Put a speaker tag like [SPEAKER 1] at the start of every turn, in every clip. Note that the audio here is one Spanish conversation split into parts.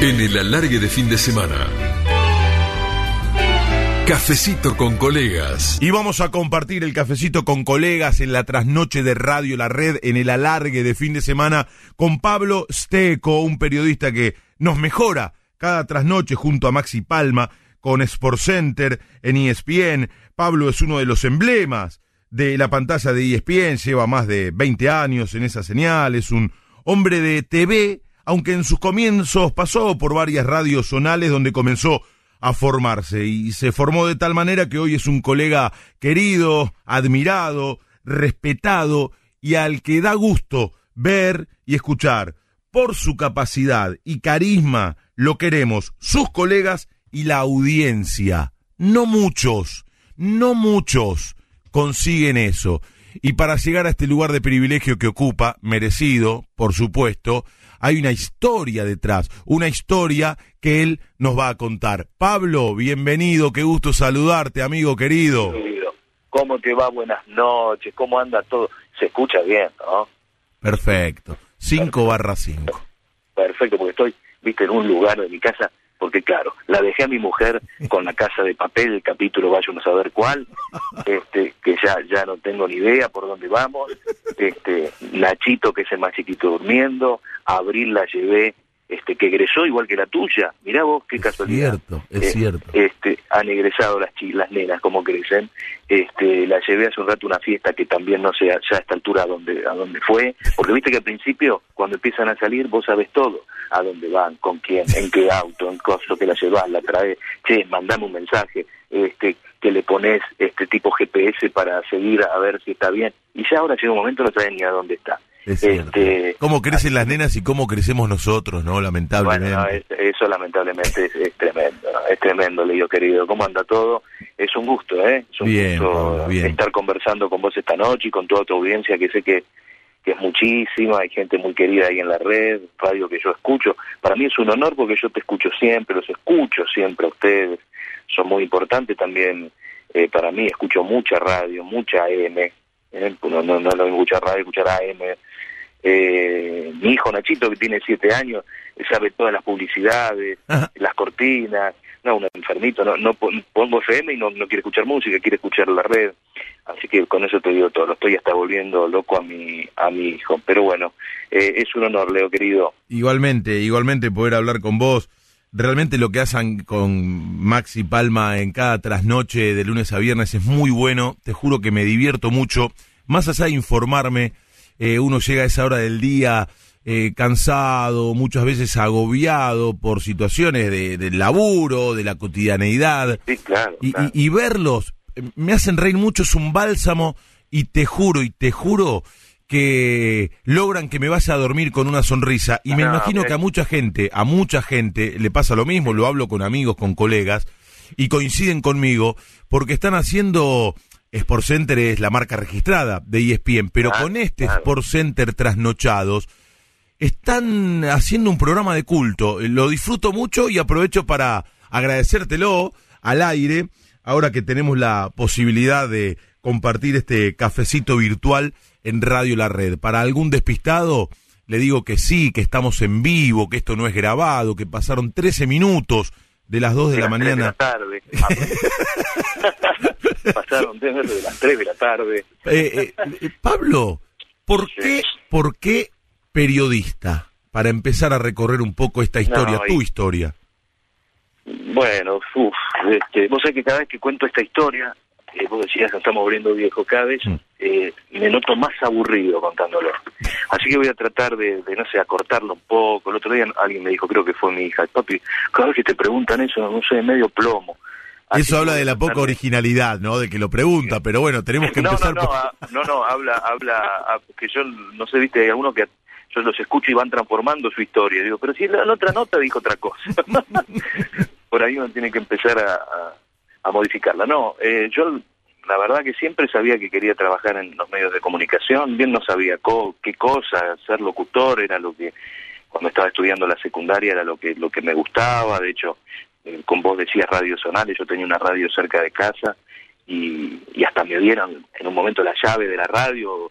[SPEAKER 1] En el alargue de fin de semana. Cafecito con colegas.
[SPEAKER 2] Y vamos a compartir el cafecito con colegas en la trasnoche de Radio La Red en el alargue de fin de semana con Pablo Steco, un periodista que nos mejora cada trasnoche junto a Maxi Palma con Sport Center en ESPN. Pablo es uno de los emblemas de la pantalla de ESPN, lleva más de 20 años en esa señal, es un hombre de TV, aunque en sus comienzos pasó por varias radios zonales donde comenzó a formarse y se formó de tal manera que hoy es un colega querido, admirado, respetado y al que da gusto ver y escuchar. Por su capacidad y carisma lo queremos sus colegas y la audiencia. No muchos, no muchos consiguen eso. Y para llegar a este lugar de privilegio que ocupa, merecido, por supuesto, hay una historia detrás, una historia que él nos va a contar. Pablo, bienvenido, qué gusto saludarte, amigo querido.
[SPEAKER 3] ¿Cómo te va? Buenas noches, ¿cómo anda todo? Se escucha bien, ¿no?
[SPEAKER 2] Perfecto, 5 barra 5.
[SPEAKER 3] Perfecto, porque estoy, viste, en un lugar de mi casa porque claro, la dejé a mi mujer con la casa de papel, el capítulo vaya uno a saber cuál, este, que ya, ya no tengo ni idea por dónde vamos, este, Nachito que es el más chiquito durmiendo, Abril la llevé este, que egresó igual que la tuya. Mirá vos qué casualidad.
[SPEAKER 2] Es cierto, es
[SPEAKER 3] eh,
[SPEAKER 2] cierto.
[SPEAKER 3] Este, han egresado las las nenas, como crecen. Este, la llevé hace un rato a una fiesta que también no sé ya a esta altura a dónde, a dónde fue, porque viste que al principio, cuando empiezan a salir, vos sabes todo, a dónde van, con quién, en qué auto, en coso que la llevas, la traes, che, mandame un mensaje, este, que le pones este tipo GPS para seguir a ver si está bien. Y ya ahora llega un momento no sabes ni a dónde está.
[SPEAKER 2] Este, ¿Cómo crecen las nenas y cómo crecemos nosotros, no? Lamentablemente.
[SPEAKER 3] Bueno, eso lamentablemente es, tremendo, es tremendo, Leo querido. ¿Cómo anda todo? Es un gusto, ¿eh? Es un gusto estar conversando con vos esta noche y con toda tu audiencia, que sé que, que es muchísima, hay gente muy querida ahí en la red, radio que yo escucho. Para mí es un honor porque yo te escucho siempre, los escucho siempre a ustedes, son muy importantes también eh, para mí, escucho mucha radio, mucha AM, ¿eh? no, no, no, escuchar radio, escuchar AM, eh, mi hijo Nachito, que tiene siete años, sabe todas las publicidades, las cortinas, no, un enfermito, no, no pongo FM y no, quiere escuchar música, quiere escuchar la red, así que con eso te digo todo, estoy hasta volviendo loco a mi, a mi hijo, pero bueno, eh, es un honor, Leo, querido.
[SPEAKER 2] Igualmente, igualmente poder hablar con vos, realmente lo que hacen con Maxi Palma en cada trasnoche de lunes a viernes es muy bueno, te juro que me divierto mucho, más allá de informarme, eh, uno llega a esa hora del día eh, cansado, muchas veces agobiado por situaciones de, del laburo, de la cotidianeidad. y, verlos eh, me hacen reír mucho, es un bálsamo y te juro, y te juro que logran que me vaya a dormir con una sonrisa. Y me ah, imagino que a mucha gente, a mucha gente le pasa lo mismo, lo hablo con amigos, con colegas y coinciden conmigo porque están haciendo Sport Center es la marca registrada de ESPN, pero con este Sport Center trasnochados están haciendo un programa de culto. Lo disfruto mucho y aprovecho para agradecértelo al aire, ahora que tenemos la posibilidad de compartir este cafecito virtual en Radio La Red. Para algún despistado, le digo que sí, que estamos en vivo, que esto no es grabado, que pasaron 13 minutos de las 2 de, la mañana. De la
[SPEAKER 3] tarde. Pasaron de las 3 de la tarde.
[SPEAKER 2] Eh, eh, Pablo, ¿por, qué, ¿por qué periodista? Para empezar a recorrer un poco esta historia, tu historia.
[SPEAKER 3] Bueno, uf, este, vos sabés que cada vez que cuento esta historia, eh, vos decías que estamos abriendo viejo cada vez, mm. eh, me noto más aburrido contándolo. Así que voy a tratar de, de, no sé, acortarlo un poco. El otro día alguien me dijo, creo que fue mi hija, papi, cada vez que te preguntan eso, no sé, medio plomo.
[SPEAKER 2] Eso habla de la poca originalidad, ¿no? De que lo pregunta, pero bueno, tenemos que empezar.
[SPEAKER 3] No, no, ah, no, no, habla, habla, ah, que yo no sé, viste, hay algunos que yo los escucho y van transformando su historia. Digo, pero si la, otra nota dijo otra cosa. Por ahí uno tiene que empezar a, a, modificarla. No, eh, yo la verdad que siempre sabía que quería trabajar en los medios de comunicación, bien no sabía qué cosa, ser locutor era lo que cuando estaba estudiando la secundaria era lo que lo que me gustaba, de hecho eh, con vos decías radio sonales, yo tenía una radio cerca de casa y, hasta me dieron en un momento la llave de la radio,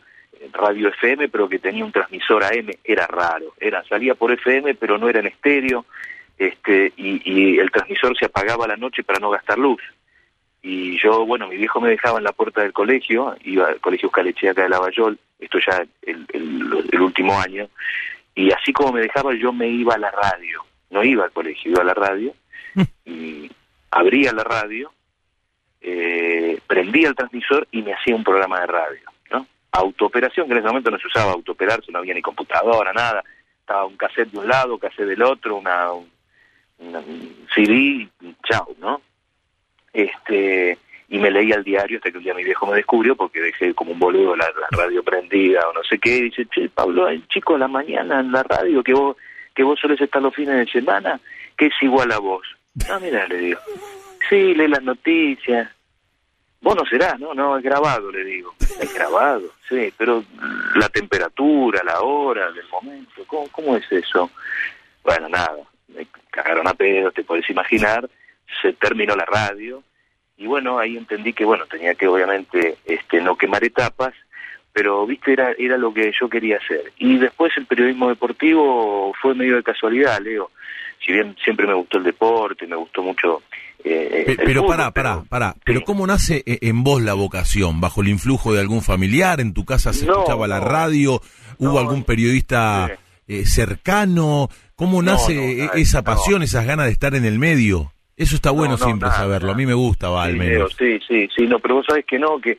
[SPEAKER 3] radio FM, pero que tenía un transmisor AM, era raro, era salía por FM, pero no era en estéreo, este, y, el transmisor se apagaba a la noche para no gastar luz. Y yo, bueno, mi viejo me dejaba en la puerta del colegio, iba al colegio Escalechea acá de Lavallol, esto ya el, el, último año, y así como me dejaba yo me iba a la radio, no iba al colegio, iba a la radio, y abría la radio, eh, prendía el transmisor y me hacía un programa de radio. Autooperación, que en ese momento no se usaba autooperarse, no había ni computadora, nada, estaba un cassette de un lado, cassette del otro, una, un CD, chao, ¿no? Este, y me leía el diario hasta que un día mi viejo me descubrió porque dejé como un boludo la, radio prendida o no sé qué, y dice, che, Pablo, el chico de la mañana en la radio que vos, que vos solés estar los fines de semana, que es igual a vos. Ah, mira, le digo. Sí, lee las noticias. Vos no serás, ¿no? No, es grabado, le digo. Es grabado, sí, pero la temperatura, la hora, del momento, ¿cómo, es eso? Bueno, nada, me cagaron a pedo, te puedes imaginar, se terminó la radio y bueno, ahí entendí que bueno, tenía que obviamente este no quemar etapas, pero viste era era lo que yo quería hacer. Y después el periodismo deportivo fue medio de casualidad, Leo. Si bien siempre me gustó el deporte, me gustó mucho
[SPEAKER 2] eh, pero pará, pará, pará. Pero ¿cómo nace eh, en vos la vocación? ¿Bajo el influjo de algún familiar? ¿En tu casa se escuchaba la radio? ¿Hubo algún periodista eh, cercano? ¿Cómo nace esa pasión, esas ganas de estar en el medio? Eso está bueno siempre saberlo. A mí me gusta, va, al menos.
[SPEAKER 3] Sí, sí, sí. No, pero vos sabés que no, que,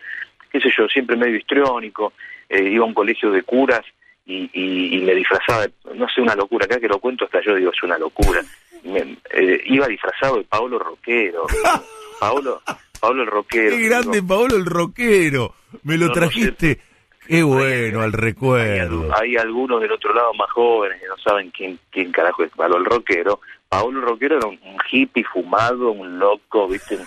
[SPEAKER 3] qué sé yo, siempre medio histriónico. Eh, iba a un colegio de curas y, y, me disfrazaba, no sé, una locura. Acá que lo cuento hasta yo digo, es una locura. Me, eh, iba disfrazado de Paolo Roquero. Paolo, Paolo el Roquero.
[SPEAKER 2] Qué grande, Paolo el Roquero. Me lo trajiste. Qué bueno, al recuerdo.
[SPEAKER 3] Hay, algunos del otro lado más jóvenes que no saben quién, quién carajo es Paolo el Roquero. Paolo el Roquero era un, hippie fumado, un loco, ¿viste?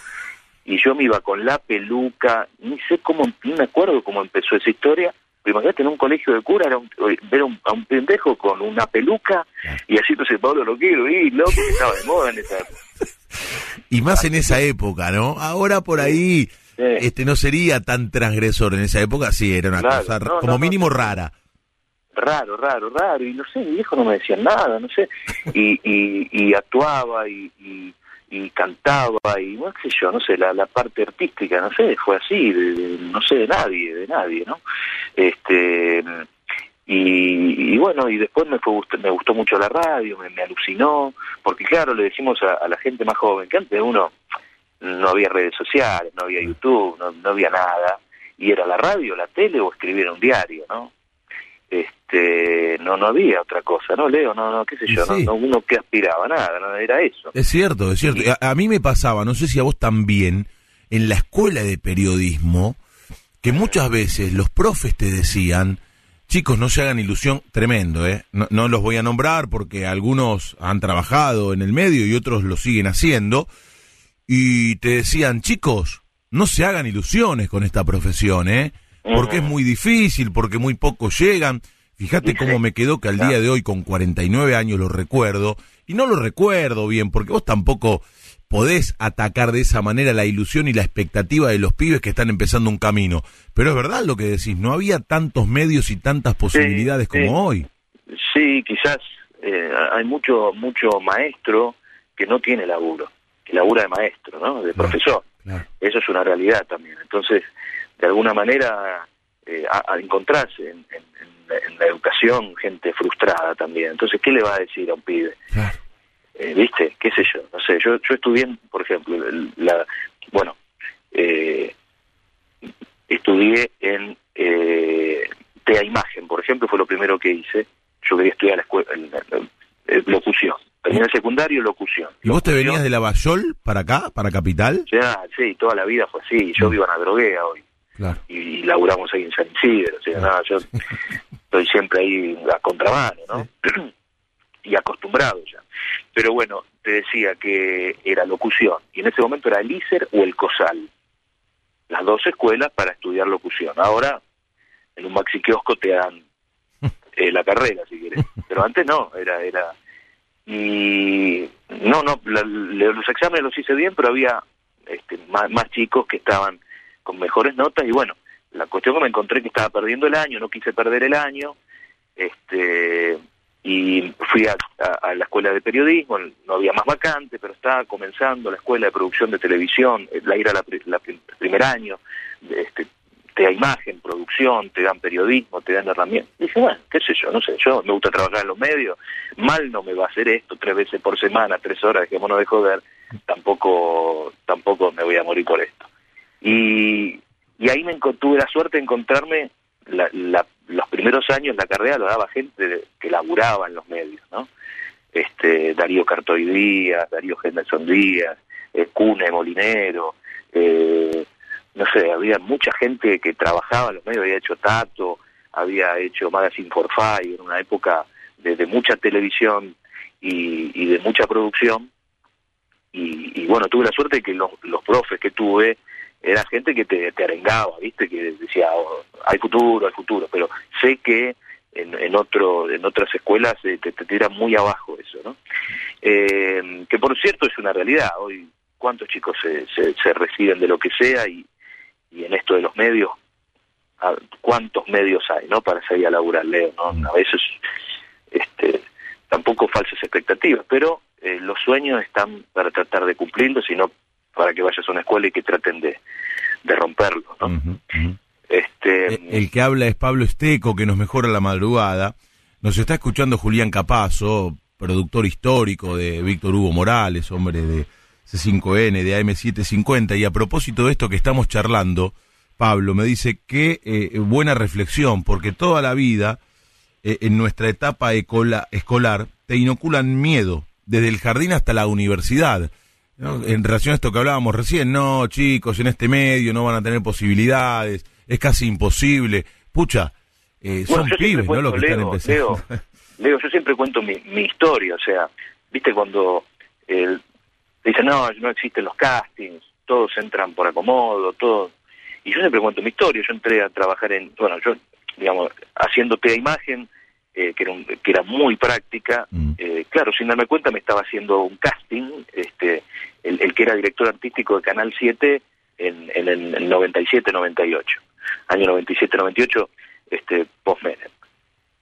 [SPEAKER 3] Y yo me iba con la peluca, ni sé cómo, ni me acuerdo cómo empezó esa historia. Imagínate, en un colegio de cura era un, ver a un pendejo con una peluca y así entonces Pablo Roquero, y loco, que estaba de moda en esa época.
[SPEAKER 2] Y más en esa época, ¿no? Ahora por ahí este no sería tan transgresor en esa época, sí, era una cosa como mínimo rara.
[SPEAKER 3] Raro, raro, raro, y no sé, mi viejo no me decía nada, no sé, y, y, actuaba y, y, cantaba y no sé yo, no sé, la, la parte artística, no sé, fue así, no sé de nadie, de nadie, ¿no? Este y, bueno, y después me, fue, me gustó mucho la radio, me, alucinó, porque claro, le decimos a, la gente más joven que antes uno no había redes sociales, no había YouTube, no, había nada, y era la radio, la tele o escribir un diario, ¿no? Este, no, no había otra cosa, ¿no, Leo? No, no, qué sé yo, no, uno que aspiraba, nada, no era eso.
[SPEAKER 2] Es cierto, es cierto. A, mí me pasaba, no sé si a vos también, en la escuela de periodismo, que muchas veces los profes te decían, chicos, no se hagan ilusión, tremendo, ¿eh? No, no los voy a nombrar porque algunos han trabajado en el medio y otros lo siguen haciendo, y te decían, chicos, no se hagan ilusiones con esta profesión, ¿eh? Porque es muy difícil, porque muy pocos llegan. Fíjate cómo me quedó que al día de hoy, con 49 años, lo recuerdo. Y no lo recuerdo bien, porque vos tampoco podés atacar de esa manera la ilusión y la expectativa de los pibes que están empezando un camino. Pero es verdad lo que decís, no había tantos medios y tantas posibilidades como hoy.
[SPEAKER 3] Sí, quizás eh, hay mucho, mucho maestro que no tiene laburo labura de maestro, ¿no? De profesor. Eso es una realidad también. Entonces, de alguna manera, eh, a, encontrarse en, la educación gente frustrada también. Entonces, ¿qué le va a decir a un pibe? Eh, ¿Viste? ¿Qué sé yo? No sé, yo, yo estudié, por ejemplo, la, bueno, eh, estudié en eh, TEA Imagen, por ejemplo, fue lo primero que hice. Yo quería estudiar la escuela, locución. Terminé el secundario, locución.
[SPEAKER 2] ¿Y vos te venías de Lavallol para acá, para Capital?
[SPEAKER 3] Ya, sí, toda la vida fue así. Yo mm. vivo en Adroguea hoy. Claro. Y, laburamos ahí en San Isidro. O sea, nada, yo estoy siempre ahí a contramano, ¿no? y acostumbrado ya. Pero bueno, te decía que era locución. Y en ese momento era el ISER o el COSAL. Las dos escuelas para estudiar locución. Ahora, en un maxi kiosco te dan eh, la carrera, si quieres. Pero antes no, era era y no, no, los exámenes los hice bien, pero había este, más, chicos que estaban con mejores notas y bueno, la cuestión que me encontré que estaba perdiendo el año, no quise perder el año, este y fui a, la escuela de periodismo, no había más vacante, pero estaba comenzando la escuela de producción de televisión, eh, la era la, primer año, este, te da imagen, producción, te dan periodismo, te dan herramientas. Dije, bueno, qué sé yo, no sé, yo me gusta trabajar en los medios, mal no me va a hacer esto tres veces por semana, tres horas, dejémonos de joder, tampoco, tampoco me voy a morir por esto. Y, y ahí me tuve la suerte de encontrarme los primeros años la carrera lo daba gente que laburaba en los medios, ¿no? Este, Darío Cartoy Díaz, Darío Henderson Díaz, eh, Cune Molinero, eh, no sé, había mucha gente que trabajaba en los medios, había hecho Tato, había hecho Magazine for Five, en una época de, mucha televisión y, de mucha producción. Y, bueno, tuve la suerte de que los, los profes que tuve era gente que te, te arengaba, ¿viste? Que decía, oh, hay futuro, hay futuro, pero sé que en, en otro en otras escuelas eh, te, te tiran muy abajo eso, ¿no? Eh, que por cierto es una realidad, hoy cuántos chicos se, se, reciben de lo que sea y, y en esto de los medios, cuántos medios hay, ¿no? Para salir a laburar, Leo, ¿no? A veces, este, tampoco falsas expectativas, pero eh, los sueños están para tratar de cumplirlos, sino para que vayas a una escuela y que traten de, de romperlo. ¿no?
[SPEAKER 2] este, eh, el, que habla es Pablo Esteco, que nos mejora la madrugada. Nos está escuchando Julián Capazo, productor histórico de Víctor Hugo Morales, hombre de C5N, de AM750. Y a propósito de esto que estamos charlando, Pablo me dice que eh, buena reflexión, porque toda la vida, eh, en nuestra etapa escolar, te inoculan miedo, desde el jardín hasta la universidad. En relación a esto que hablábamos recién, no, chicos, en este medio no van a tener posibilidades, es casi imposible. Pucha, eh, son pibes, ¿no? Lo que están empezando.
[SPEAKER 3] Leo, yo siempre cuento mi, historia, o sea, viste cuando el, dicen, no, no existen los castings, todos entran por acomodo, todo. Y yo siempre cuento mi historia, yo entré a trabajar en, bueno, yo, digamos, haciéndote a imagen, eh, que, era que era muy práctica. Mm. Eh, claro, sin darme cuenta me estaba haciendo un casting, este, el, que era director artístico de Canal 7 en, en el 97-98. Año 97-98, este, post -Menem.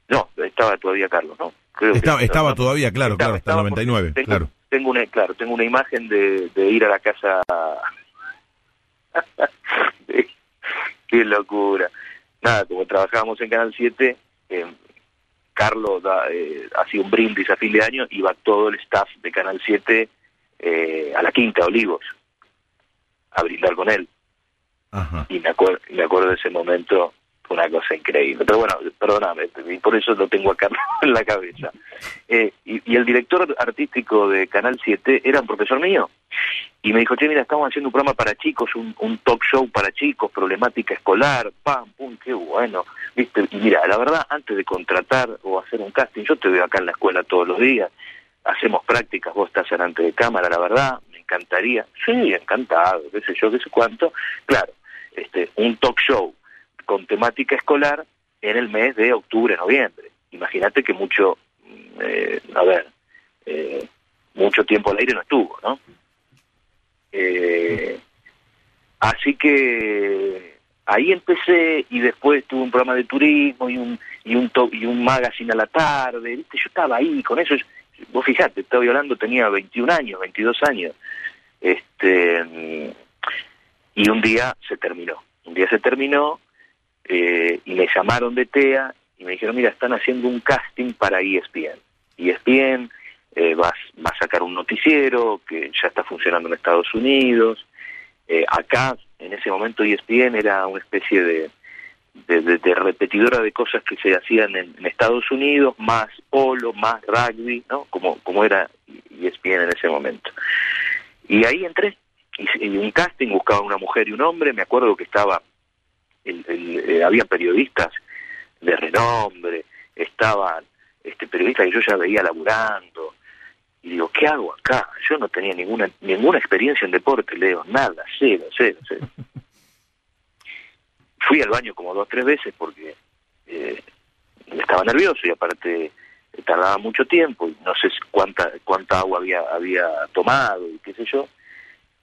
[SPEAKER 3] No, estaba todavía Carlos, ¿no?
[SPEAKER 2] Creo estaba, estaba todavía, claro, claro, hasta el 99,
[SPEAKER 3] tengo,
[SPEAKER 2] claro.
[SPEAKER 3] Tengo una, claro, tengo una imagen de, de ir a la casa... Qué locura. Nada, como trabajábamos en Canal 7, eh, Carlos da, eh, hacía un brindis a fin de año, iba todo el staff de Canal 7 eh, a la Quinta Olivos a brindar con él. Y me, acuerdo, me acuerdo de ese momento, una cosa increíble. Pero bueno, perdóname, y por eso lo tengo acá en la cabeza. Eh, y, el director artístico de Canal 7 era un profesor mío. Y me dijo, che, mira, estamos haciendo un programa para chicos, un, un talk show para chicos, problemática escolar, pam, pum, qué bueno. ¿Viste? Y mira, la verdad, antes de contratar o hacer un casting, yo te veo acá en la escuela todos los días, hacemos prácticas, vos estás delante de cámara, la verdad, me encantaría. Sí, encantado, qué sé yo, qué sé cuánto. Claro, este, un talk show con temática escolar en el mes de octubre, noviembre. Imagínate que mucho, mm, eh, a ver, eh, mucho tiempo al aire no estuvo, ¿no? Eh, así que ahí empecé y después tuve un programa de turismo y un y un y un magazine a la tarde, ¿viste? Yo estaba ahí con eso, vos fijate, estaba hablando, tenía 21 años, 22 años. Este y un día se terminó. Un día se terminó eh, y me llamaron de TEA y me dijeron, mira, están haciendo un casting para ESPN. ESPN eh, va, va, a sacar un noticiero que ya está funcionando en Estados Unidos. Eh, acá, en ese momento, ESPN era una especie de, de, repetidora de cosas que se hacían en, Estados Unidos, más polo, más rugby, ¿no? Como, como era ESPN en ese momento. Y ahí entré, y, un casting, buscaba una mujer y un hombre, me acuerdo que estaba el, eh, había periodistas de renombre, estaban este, periodistas que yo ya veía laburando, y digo, ¿qué hago acá? Yo no tenía ninguna ninguna experiencia en deporte, Leo, nada, cero, cero, cero. Fui al baño como dos, tres veces porque eh, estaba nervioso y aparte tardaba mucho tiempo y no sé cuánta cuánta agua había había tomado y qué sé yo.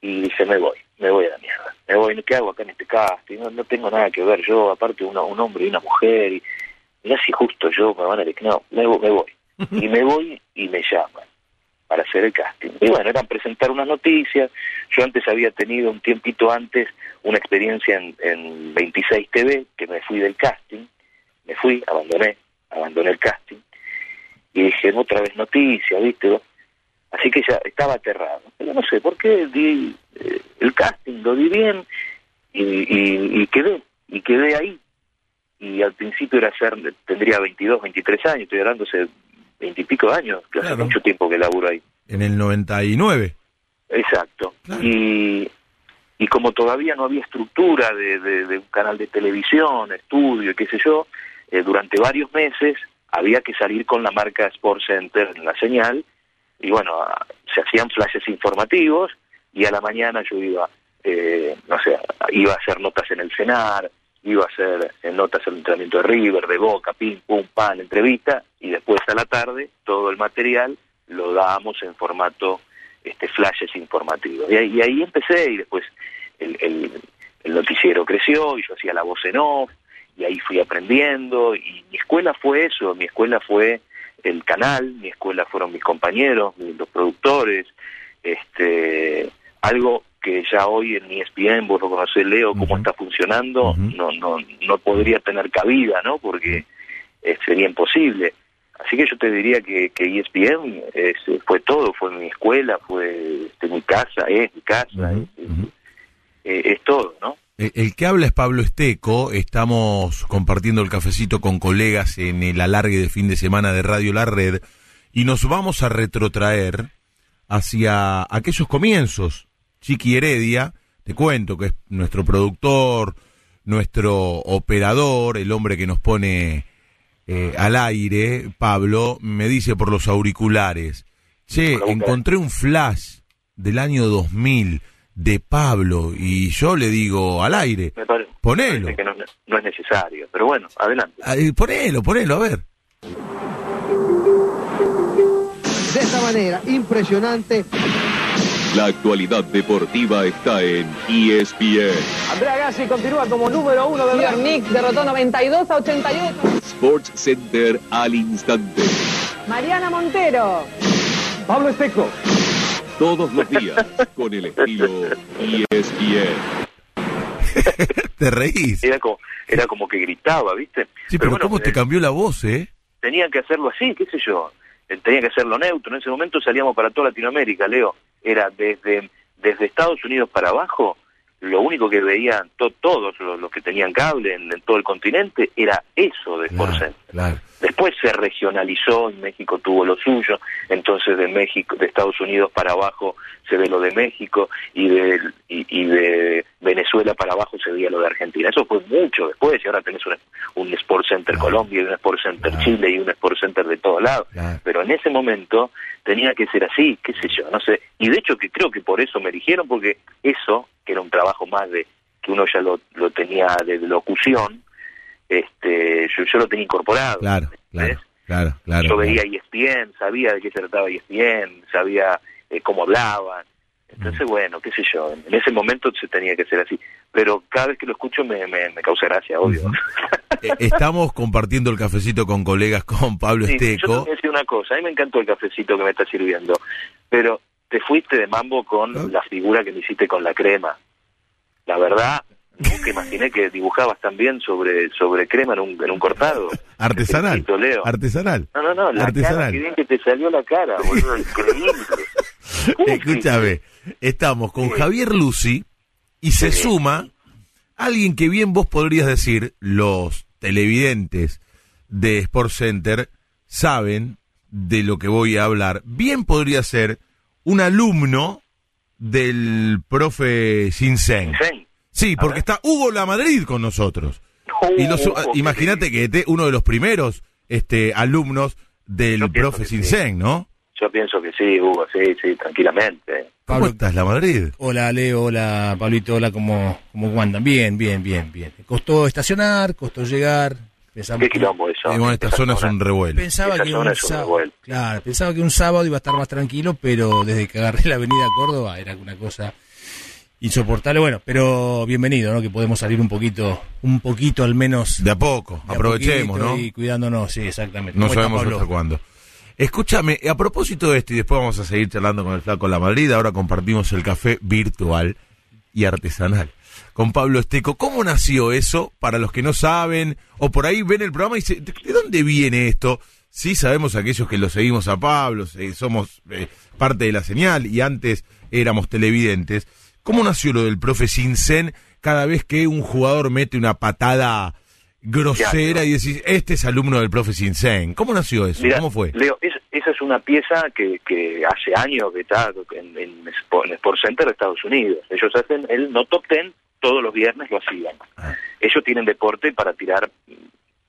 [SPEAKER 3] Y dije me voy me voy a la mierda. Me voy qué hago acá en este casting no, no tengo nada que ver. Yo aparte una, un hombre y una mujer y mira si justo yo me van a decir no me, me voy y me voy y me llaman para hacer el casting. Y bueno, eran presentar unas noticias. Yo antes había tenido un tiempito antes una experiencia en, en 26 TV, que me fui del casting, me fui, abandoné, abandoné el casting, y dije, otra vez noticias, ¿viste? Así que ya estaba aterrado. Pero no sé por qué di eh, el casting, lo di bien y, y, quedé, y quedé ahí. Y al principio era ser, tendría 22, 23 años, estoy hablando hace 20 y pico años, que hace mucho tiempo que laburo ahí.
[SPEAKER 2] En el 99.
[SPEAKER 3] Exacto. Y, y como todavía no había estructura de, de, un canal de televisión, estudio, qué sé yo, eh, durante varios meses había que salir con la marca Sport Center en la señal y bueno, se hacían flashes informativos y a la mañana yo iba, eh, no sé, iba a hacer notas en el cenar, iba a hacer eh, notas en el entrenamiento de River, de Boca, pim, pum, pan, entrevista y después a la tarde todo el material lo dábamos en formato este flashes informativos. Y ahí, y ahí empecé y después el, el, el, noticiero creció y yo hacía la voz en off y ahí fui aprendiendo y mi escuela fue eso, mi escuela fue el canal, mi escuela fueron mis compañeros, los productores, este, algo que ya hoy en ESPN, vos lo conocés, Leo, cómo está funcionando, no, no, no podría tener cabida, ¿no? Porque eh, sería imposible. Así que yo te diría que, que ESPN es, fue todo, fue mi escuela, fue este, mi casa, es mi casa, es todo, ¿no?
[SPEAKER 2] Eh, el que habla es Pablo Esteco, estamos compartiendo el cafecito con colegas en el alargue de fin de semana de Radio La Red y nos vamos a retrotraer hacia aquellos comienzos. Chiqui Heredia, te cuento que es nuestro productor, nuestro operador, el hombre que nos pone eh, al aire, Pablo, me dice por los auriculares, che, encontré un flash del año 2000 de Pablo y yo le digo al aire, ponelo.
[SPEAKER 3] no, es necesario, pero bueno, adelante.
[SPEAKER 2] ponelo, ponelo, a ver.
[SPEAKER 4] De esta manera, impresionante.
[SPEAKER 1] La actualidad deportiva está en ESPN.
[SPEAKER 5] Andrea Gassi continúa como número uno del Nick derrotó 92 a 88.
[SPEAKER 1] Sports Center al instante.
[SPEAKER 5] Mariana Montero.
[SPEAKER 4] Pablo Esteco
[SPEAKER 1] todos los días con el estilo ESPN.
[SPEAKER 2] te reís.
[SPEAKER 3] Era como, era como que gritaba, ¿viste?
[SPEAKER 2] Sí, pero, ¿cómo te eh, cambió la voz, eh?
[SPEAKER 3] Tenían que hacerlo así, qué sé yo. Eh, tenía que hacerlo neutro. En ese momento salíamos para toda Latinoamérica, Leo. Era desde, desde Estados Unidos para abajo, lo único que veían todos los, que tenían cable en, todo el continente era eso de Sport Después se regionalizó y México tuvo lo suyo, entonces de México, de Estados Unidos para abajo se ve lo de México y de, y, de Venezuela para abajo se veía lo de Argentina. Eso fue mucho después y ahora tenés un, un Sport Center Colombia y un Sport Center Chile y un Sport Center de todos lados. Pero en ese momento tenía que ser así, qué sé yo, no sé. Y de hecho que creo que por eso me eligieron, porque eso, que era un trabajo más de que uno ya lo, lo tenía de locución, este yo, yo lo tenía incorporado.
[SPEAKER 2] Claro, claro, claro,
[SPEAKER 3] Yo veía ESPN, sabía de qué se trataba ESPN, sabía eh, cómo hablaban. Entonces, bueno, qué sé yo, en ese momento se tenía que ser así. Pero cada vez que lo escucho me, me, causa gracia, obvio.
[SPEAKER 2] Eh, estamos compartiendo el cafecito con colegas, con Pablo Esteco.
[SPEAKER 3] Yo te decir una cosa, a mí me encantó el cafecito que me está sirviendo, pero te fuiste de mambo con ¿Ah? la figura que me hiciste con la crema. La verdad, Nunca imaginé que dibujabas también sobre sobre crema en un, en un cortado.
[SPEAKER 2] Artesanal. Artesanal.
[SPEAKER 3] No, no, no, la Artesanal. cara, bien que te salió la cara, boludo, increíble.
[SPEAKER 2] Escúchame, estamos con Javier Lucy y se suma alguien que bien vos podrías decir, los televidentes de Sport Center saben de lo que voy a hablar. Bien podría ser un alumno del profe Sinsen. Sí, porque está Hugo La Madrid con nosotros. y imagínate que este, uno de los primeros este, alumnos del profe Sinsen, ¿no?
[SPEAKER 3] Yo pienso que sí, Hugo, sí, sí, tranquilamente.
[SPEAKER 2] ¿Cómo estás, La Madrid?
[SPEAKER 6] Hola, Leo, hola, Pablito, hola, ¿cómo, cómo andan? Bien, bien, bien, bien. Costó estacionar, costó llegar.
[SPEAKER 3] Pensamos ¿Qué quilombo eso?
[SPEAKER 2] Bueno, esta, zona, es un revuelo.
[SPEAKER 6] Pensaba que un, sábado, claro, pensaba que un sábado iba a estar más tranquilo, pero desde que agarré la avenida Córdoba era una cosa insoportable. Bueno, pero bienvenido, ¿no? Que podemos salir un poquito, un poquito al menos.
[SPEAKER 2] De a poco, aprovechemos, ¿no?
[SPEAKER 6] Y cuidándonos, sí, exactamente.
[SPEAKER 2] No sabemos hasta cuándo. Escúchame, a propósito de esto, y después vamos a seguir charlando con el Flaco La Madrid, ahora compartimos el café virtual y artesanal con Pablo Esteco. ¿Cómo nació eso? Para los que no saben, o por ahí ven el programa y dicen, ¿de dónde viene esto? Sí sabemos aquellos que lo seguimos a Pablo, somos eh, parte de la señal y antes éramos televidentes. ¿Cómo nació lo del profe Sinsen cada vez que un jugador mete una patada grosera y decís, este es alumno del profe Sinsen? ¿Cómo nació eso? ¿Cómo fue?
[SPEAKER 3] Leo, esa es una pieza que, que hace años que está en, en, Sport Center de Estados Unidos. Ellos hacen el no top ten todos los viernes lo hacían. Ah. Ellos tienen deporte para tirar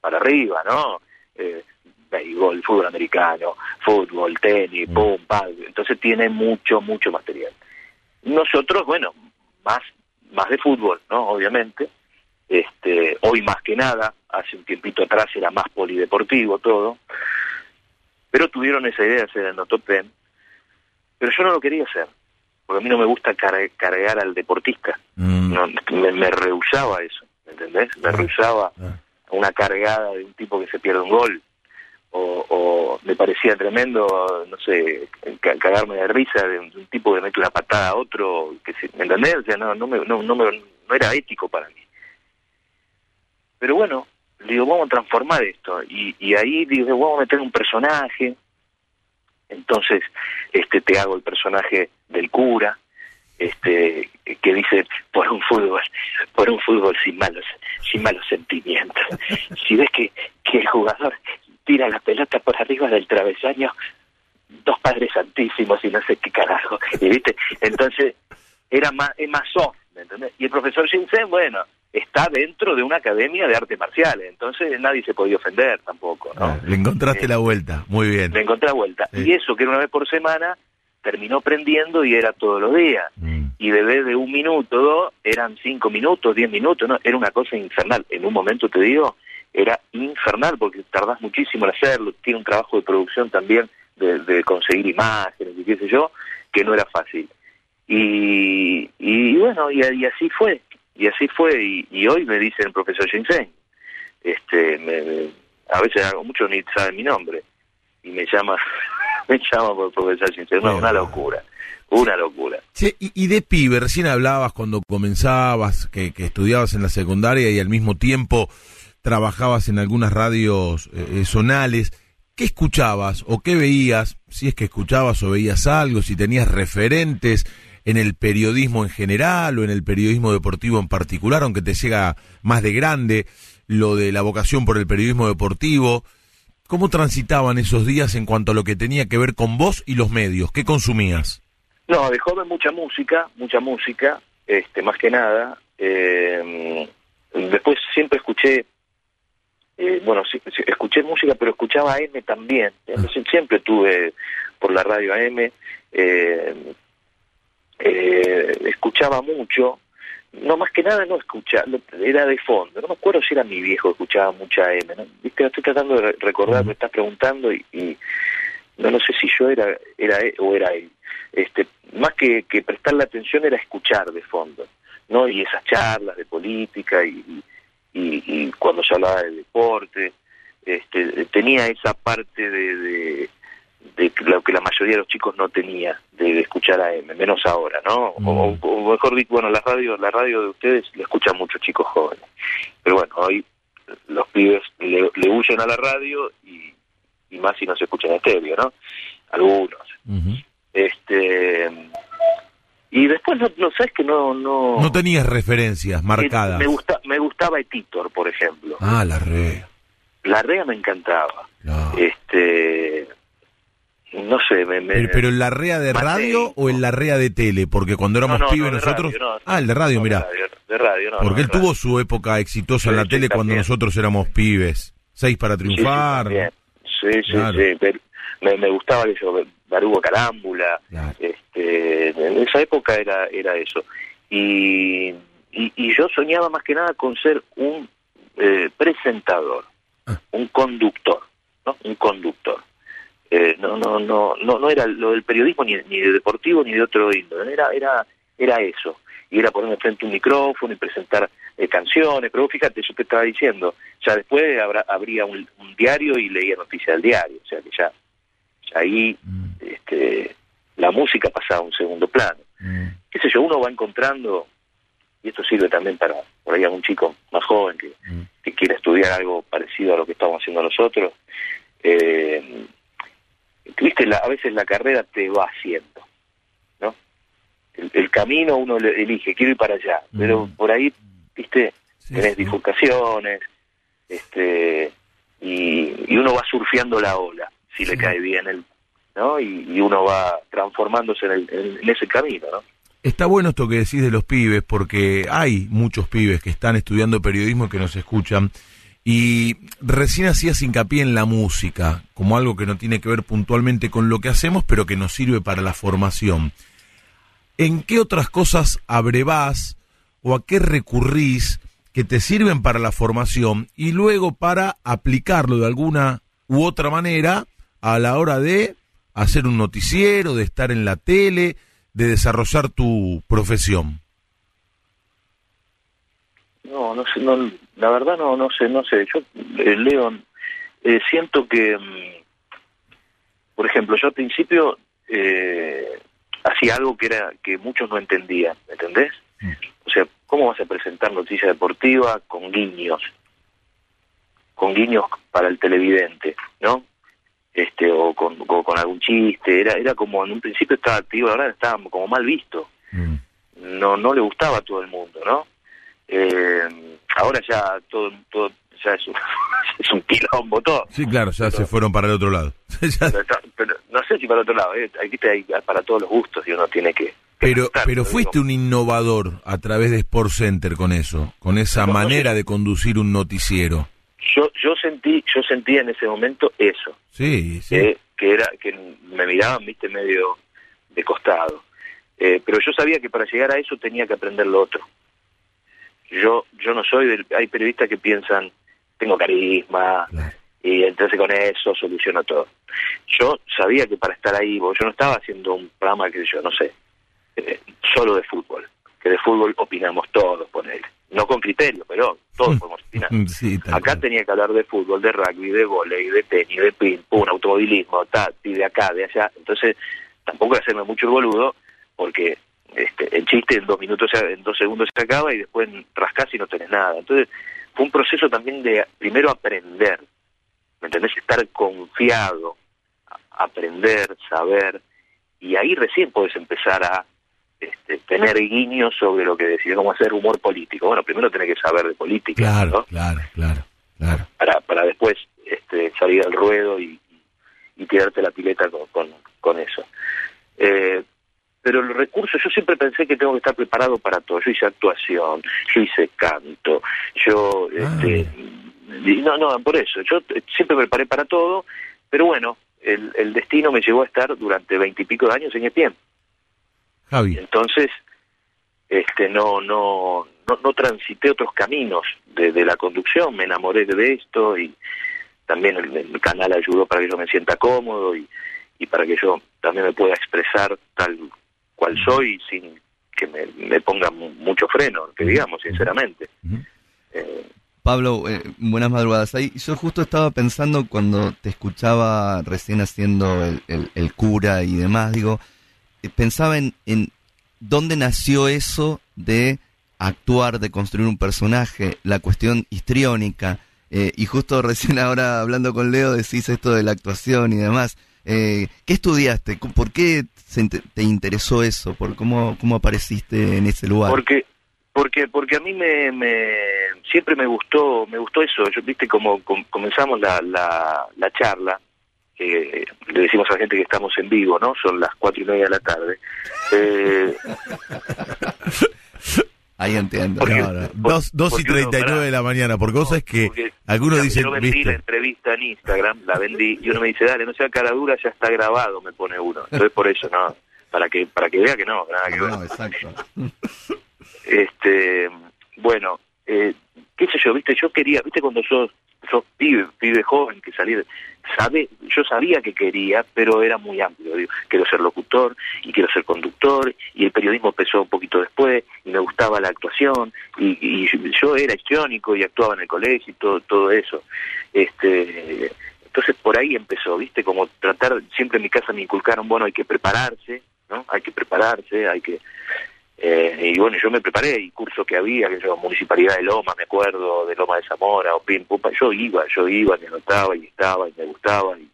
[SPEAKER 3] para arriba, ¿no? Eh, béisbol, fútbol americano, fútbol, tenis, mm. pum, Entonces tiene mucho, mucho material. Nosotros, bueno, más, más de fútbol, ¿no? Obviamente. Este, hoy más que nada, hace un tiempito atrás era más polideportivo todo. Pero tuvieron esa idea de hacer el no top ten. Pero yo no lo quería hacer porque a mí no me gusta cargar al deportista. Mm. No, me, rehusaba eso, ¿entendés? Me ah. rehusaba ah. una cargada de un tipo que se pierde un gol. O, me parecía tremendo, no sé, cagarme de risa de un, tipo que mete una patada a otro, ¿me entendés? O sea, no, no, me, no, no, me, no era ético para mí. Pero bueno, digo, vamos a transformar esto. Y, y ahí digo, vamos a meter un personaje, entonces este te hago el personaje del cura este que dice por un fútbol por un fútbol sin malos sin malos sentimientos si ves que que el jugador tira la pelota por arriba del travesaño dos padres santísimos y no sé qué carajo y viste entonces era más es más soft ¿me entendés? y el profesor Shinsen bueno está dentro de una academia de artes marciales, entonces nadie se podía ofender tampoco. ¿no? Ah,
[SPEAKER 2] le encontraste la vuelta, muy bien.
[SPEAKER 3] Le encontré la vuelta. Y eso, que era una vez por semana, terminó prendiendo y era todos los días. Mm. Y de vez de un minuto, dos, eran cinco minutos, diez minutos, ¿no? Era una cosa infernal. En un momento, te digo, era infernal porque tardás muchísimo en hacerlo. Tiene un trabajo de producción también de, conseguir imágenes y qué sé yo, que no era fácil. Y, y bueno, y así fue y así fue y, hoy me dicen profesor Ginseng este me, a veces hago mucho ni sabe mi nombre y me llama me llama por profesor Ginseng una locura una locura
[SPEAKER 2] y, de pibe recién hablabas cuando comenzabas que, estudiabas en la secundaria y al mismo tiempo trabajabas en algunas radios eh, eh, zonales ¿Qué escuchabas o qué veías? Si es que escuchabas o veías algo, si tenías referentes en el periodismo en general o en el periodismo deportivo en particular, aunque te llega más de grande lo de la vocación por el periodismo deportivo. ¿Cómo transitaban esos días en cuanto a lo que tenía que ver con vos y los medios? ¿Qué consumías?
[SPEAKER 3] No, de joven mucha música, mucha música, este, más que nada. Eh, después siempre escuché, eh, bueno, escuché música, pero escuchaba AM también. Entonces, siempre tuve por la radio AM. Eh, eh, escuchaba mucho, no más que nada no escuchaba, era de fondo, no me acuerdo si era mi viejo que escuchaba mucha M, ¿no? ¿Viste? estoy tratando de recordar, me estás preguntando y, no, no sé si yo era, era él o era él. Este, más que, que prestarle atención era escuchar de fondo, ¿no? Y esas charlas de política y, y, y cuando se hablaba de deporte, este, tenía esa parte de de lo que la mayoría de los chicos no tenía de, escuchar a M, menos ahora, ¿no? O, mm. mejor dicho, bueno, la radio, la radio de ustedes la escuchan muchos chicos jóvenes. Pero bueno, hoy los pibes le, huyen a la radio y, más si no se escuchan estéreo, ¿no? Algunos. Este y después no, no sabes que no no
[SPEAKER 2] no tenías referencias marcadas.
[SPEAKER 3] Me gusta me gustaba Etitor, por ejemplo.
[SPEAKER 2] Ah, la rea.
[SPEAKER 3] La rea me encantaba. Este no sé, me,
[SPEAKER 2] ¿Pero en la rea de radio o en la rea de tele? Porque cuando éramos pibes nosotros... ah, el de radio, mira.
[SPEAKER 3] De radio, no.
[SPEAKER 2] Porque él tuvo su época exitosa en la tele cuando nosotros éramos pibes. Seis para triunfar.
[SPEAKER 3] Sí, sí, sí. Me, gustaba eso, Barugo Carámbula. Este, en esa época era, era eso. Y, y, yo soñaba más que nada con ser un eh, presentador, ah. un conductor, ¿no? Un conductor. Eh, no, no, no, no, no era lo del periodismo ni, ni de deportivo ni de otro índole, era, era, era eso. Y era ponerme frente a un micrófono y presentar eh, canciones, pero fíjate, yo te estaba diciendo, ya después habrá, habría un, diario y leía noticias del diario, o sea que ya, ahí mm. este, la música pasaba a un segundo plano. Mm. Qué sé yo, uno va encontrando, y esto sirve también para, por ahí a un chico más joven que, mm. que quiera estudiar algo parecido a lo que estamos haciendo nosotros, eh, viste, a veces la carrera te va haciendo, ¿no? El, camino uno elige, quiero ir para allá, pero por ahí, viste, tenés bifurcaciones, este, y, uno va surfeando la ola, si le cae bien el, ¿no? Y, uno va transformándose en, en, ese camino, ¿no?
[SPEAKER 2] Está bueno esto que decís de los pibes, porque hay muchos pibes que están estudiando periodismo que nos escuchan. Y recién hacías hincapié en la música, como algo que no tiene que ver puntualmente con lo que hacemos, pero que nos sirve para la formación. ¿En qué otras cosas abrevás o a qué recurrís que te sirven para la formación y luego para aplicarlo de alguna u otra manera a la hora de hacer un noticiero, de estar en la tele, de desarrollar tu profesión?
[SPEAKER 3] No, no sé, no, la verdad no, no sé, no sé. Yo, eh, León, eh, siento que, mm, por ejemplo, yo al principio eh, hacía algo que era que muchos no entendían, ¿me entendés? O sea, ¿cómo vas a presentar noticia deportiva con guiños? Con guiños para el televidente, ¿no? Este, o con, con algún chiste, era era como en un principio estaba activo, ahora estaba como mal visto. Mm. No no le gustaba a todo el mundo, ¿no? Eh, ahora ya todo, todo ya es un, es un quilombo todo.
[SPEAKER 2] Sí, claro, ya se fueron para el otro lado.
[SPEAKER 3] pero, no sé si para el otro lado, eh, aquí hay para todos los gustos y uno tiene que...
[SPEAKER 2] pero pero fuiste un innovador a través de Sport Center con eso, con esa manera de conducir un noticiero.
[SPEAKER 3] Yo yo sentí yo sentía en ese momento eso.
[SPEAKER 2] Sí, sí.
[SPEAKER 3] Que, que era que me miraban, viste, medio de costado. Eh, pero yo sabía que para llegar a eso tenía que aprender lo otro. Yo yo no soy del... Hay periodistas que piensan, tengo carisma, y entonces con eso soluciono todo. Yo sabía que para estar ahí, yo no estaba haciendo un programa que yo, no sé, eh, solo de fútbol, que de fútbol opinamos todos, él No con criterio, pero todos podemos opinar. acá tenía que hablar de fútbol, de rugby, de volei, de tenis, de ping pong, automovilismo, tati, de acá, de allá. Entonces, tampoco hacerme mucho el boludo, porque este, el chiste en dos minutos, en dos segundos se acaba y después rascás y no tenés nada. Entonces fue un proceso también de primero aprender, ¿me entendés? Estar confiado, aprender, saber, y ahí recién puedes empezar a este, tener guiños sobre lo que decís, cómo hacer humor político. Bueno, primero tenés que saber de política,
[SPEAKER 2] claro, Claro, claro, claro.
[SPEAKER 3] Para, para después este, salir al ruedo y, y tirarte la pileta con, con, con eso. Eh, pero el recurso, yo siempre pensé que tengo que estar preparado para todo. Yo hice actuación, yo hice canto, yo, ah. este, no, no, por eso, yo siempre me preparé para todo, pero bueno, el, el destino me llevó a estar durante veintipico de años en ESPN.
[SPEAKER 2] Javi.
[SPEAKER 3] Entonces, este, no, no, no, no transité otros caminos de, de, la conducción, me enamoré de esto y también el, el canal ayudó para que yo me sienta cómodo y, y para que yo también me pueda expresar tal cual soy sin que me, ponga mucho freno, que digamos, sinceramente.
[SPEAKER 7] Eh, Pablo, eh, buenas madrugadas. Ahí, yo justo estaba pensando cuando te escuchaba recién haciendo el, cura y demás, digo, pensaba en, en dónde nació eso de actuar, de construir un personaje, la cuestión histriónica. y justo recién ahora hablando con Leo decís esto de la actuación y demás. ¿Qué estudiaste? ¿Por qué te interesó eso? ¿Por cómo, cómo apareciste en ese lugar?
[SPEAKER 3] Porque porque porque a mí me, me siempre me gustó me gustó eso yo viste como comenzamos la, la, la charla le decimos a la gente que estamos en vivo no son las cuatro y media de la tarde eh,
[SPEAKER 7] Ahí entiendo.
[SPEAKER 2] Dos, dos, y treinta y nueve de la mañana, porque cosa es que algunos dicen...
[SPEAKER 3] Yo vendí la entrevista en Instagram, la vendí, y uno me dice, dale, no sea cara dura, ya está grabado, me pone uno. Entonces por eso, no, para que para que vea que no, nada que ver. No, exacto. Este, bueno, eh, qué sé yo, viste, yo quería, viste cuando sos, sos pibe, pibe joven que salir, sabe, yo sabía que quería, pero era muy amplio, digo, quiero ser locutor y quiero ser conductor y el periodismo empezó un poquito después y me gustaba la actuación y, yo era histriónico y actuaba en el colegio y todo todo eso. Este Entonces por ahí empezó, ¿viste? Como tratar, siempre en mi casa me inculcaron, bueno, hay que prepararse, ¿no? Hay que prepararse, hay que... Eh, y bueno, yo me preparé, y curso que había, que yo, Municipalidad de Loma, me acuerdo, de Loma de Zamora, o Pim, yo iba, yo iba, me anotaba y estaba y me gustaba, y,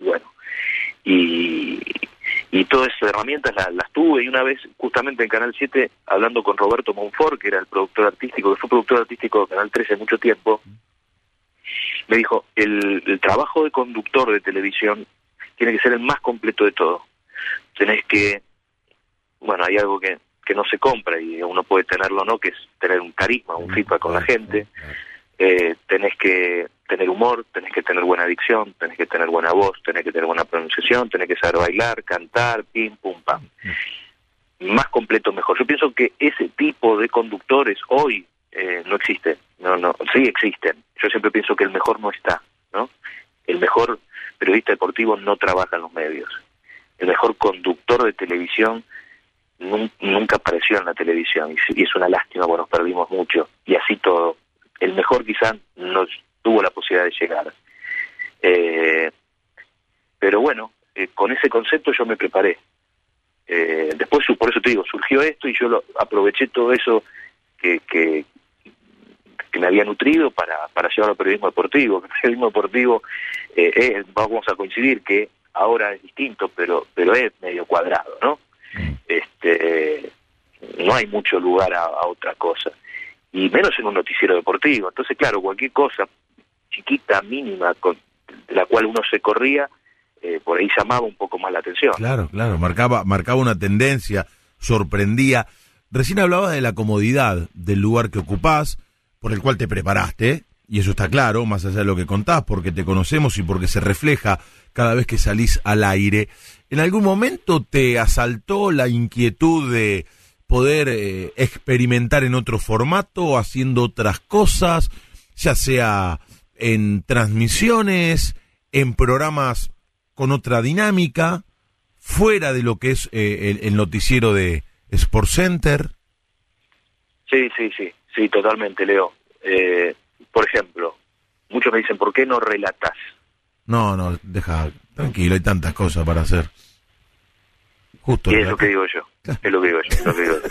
[SPEAKER 3] bueno, y, y todas esas herramientas las, las, tuve, y una vez, justamente en Canal 7, hablando con Roberto Monfort, que era el productor artístico, que fue productor artístico de Canal 13 mucho tiempo, me dijo, el, el trabajo de conductor de televisión tiene que ser el más completo de todo. Tenés que bueno, hay algo que, que no se compra y uno puede tenerlo o no, que es tener un carisma, un feedback con la gente. Eh, tenés que tener humor, tenés que tener buena dicción, tenés que tener buena voz, tenés que tener buena pronunciación, tenés que saber bailar, cantar, pim, pum, pam. Más completo, mejor. Yo pienso que ese tipo de conductores hoy eh, no existen. No, no, sí existen. Yo siempre pienso que el mejor no está, ¿no? El mejor periodista deportivo no trabaja en los medios. El mejor conductor de televisión nunca apareció en la televisión y es una lástima porque nos perdimos mucho y así todo. El mejor quizás no tuvo la posibilidad de llegar. Eh, pero bueno, eh, con ese concepto yo me preparé. Eh, después, por eso te digo, surgió esto y yo lo, aproveché todo eso que, que, me había nutrido para, para llevar al periodismo deportivo. El periodismo deportivo, vamos a coincidir que ahora es distinto, pero, pero es medio cuadrado, ¿no? Este no hay mucho lugar a, otra cosa. Y menos en un noticiero deportivo. Entonces claro cualquier cosa chiquita mínima con la cual uno se corría eh, por ahí llamaba un poco más la atención.
[SPEAKER 2] Claro claro marcaba marcaba una tendencia sorprendía. Recién hablaba de la comodidad del lugar que ocupás por el cual te preparaste y eso está claro, más allá de lo que contás, porque te conocemos y porque se refleja cada vez que salís al aire. ¿En algún momento te asaltó la inquietud de poder eh, experimentar en otro formato, haciendo otras cosas, ya sea en transmisiones, en programas con otra dinámica, fuera de lo que es eh, el, noticiero de Sport Center?
[SPEAKER 3] Sí, sí, sí, sí, totalmente, Leo. Eh, por ejemplo, muchos me dicen, ¿por qué no relatas?
[SPEAKER 2] No, no, deja, tranquilo, hay tantas cosas para hacer.
[SPEAKER 3] Justo. Y es lo que digo yo, es lo que digo yo, es lo que digo yo.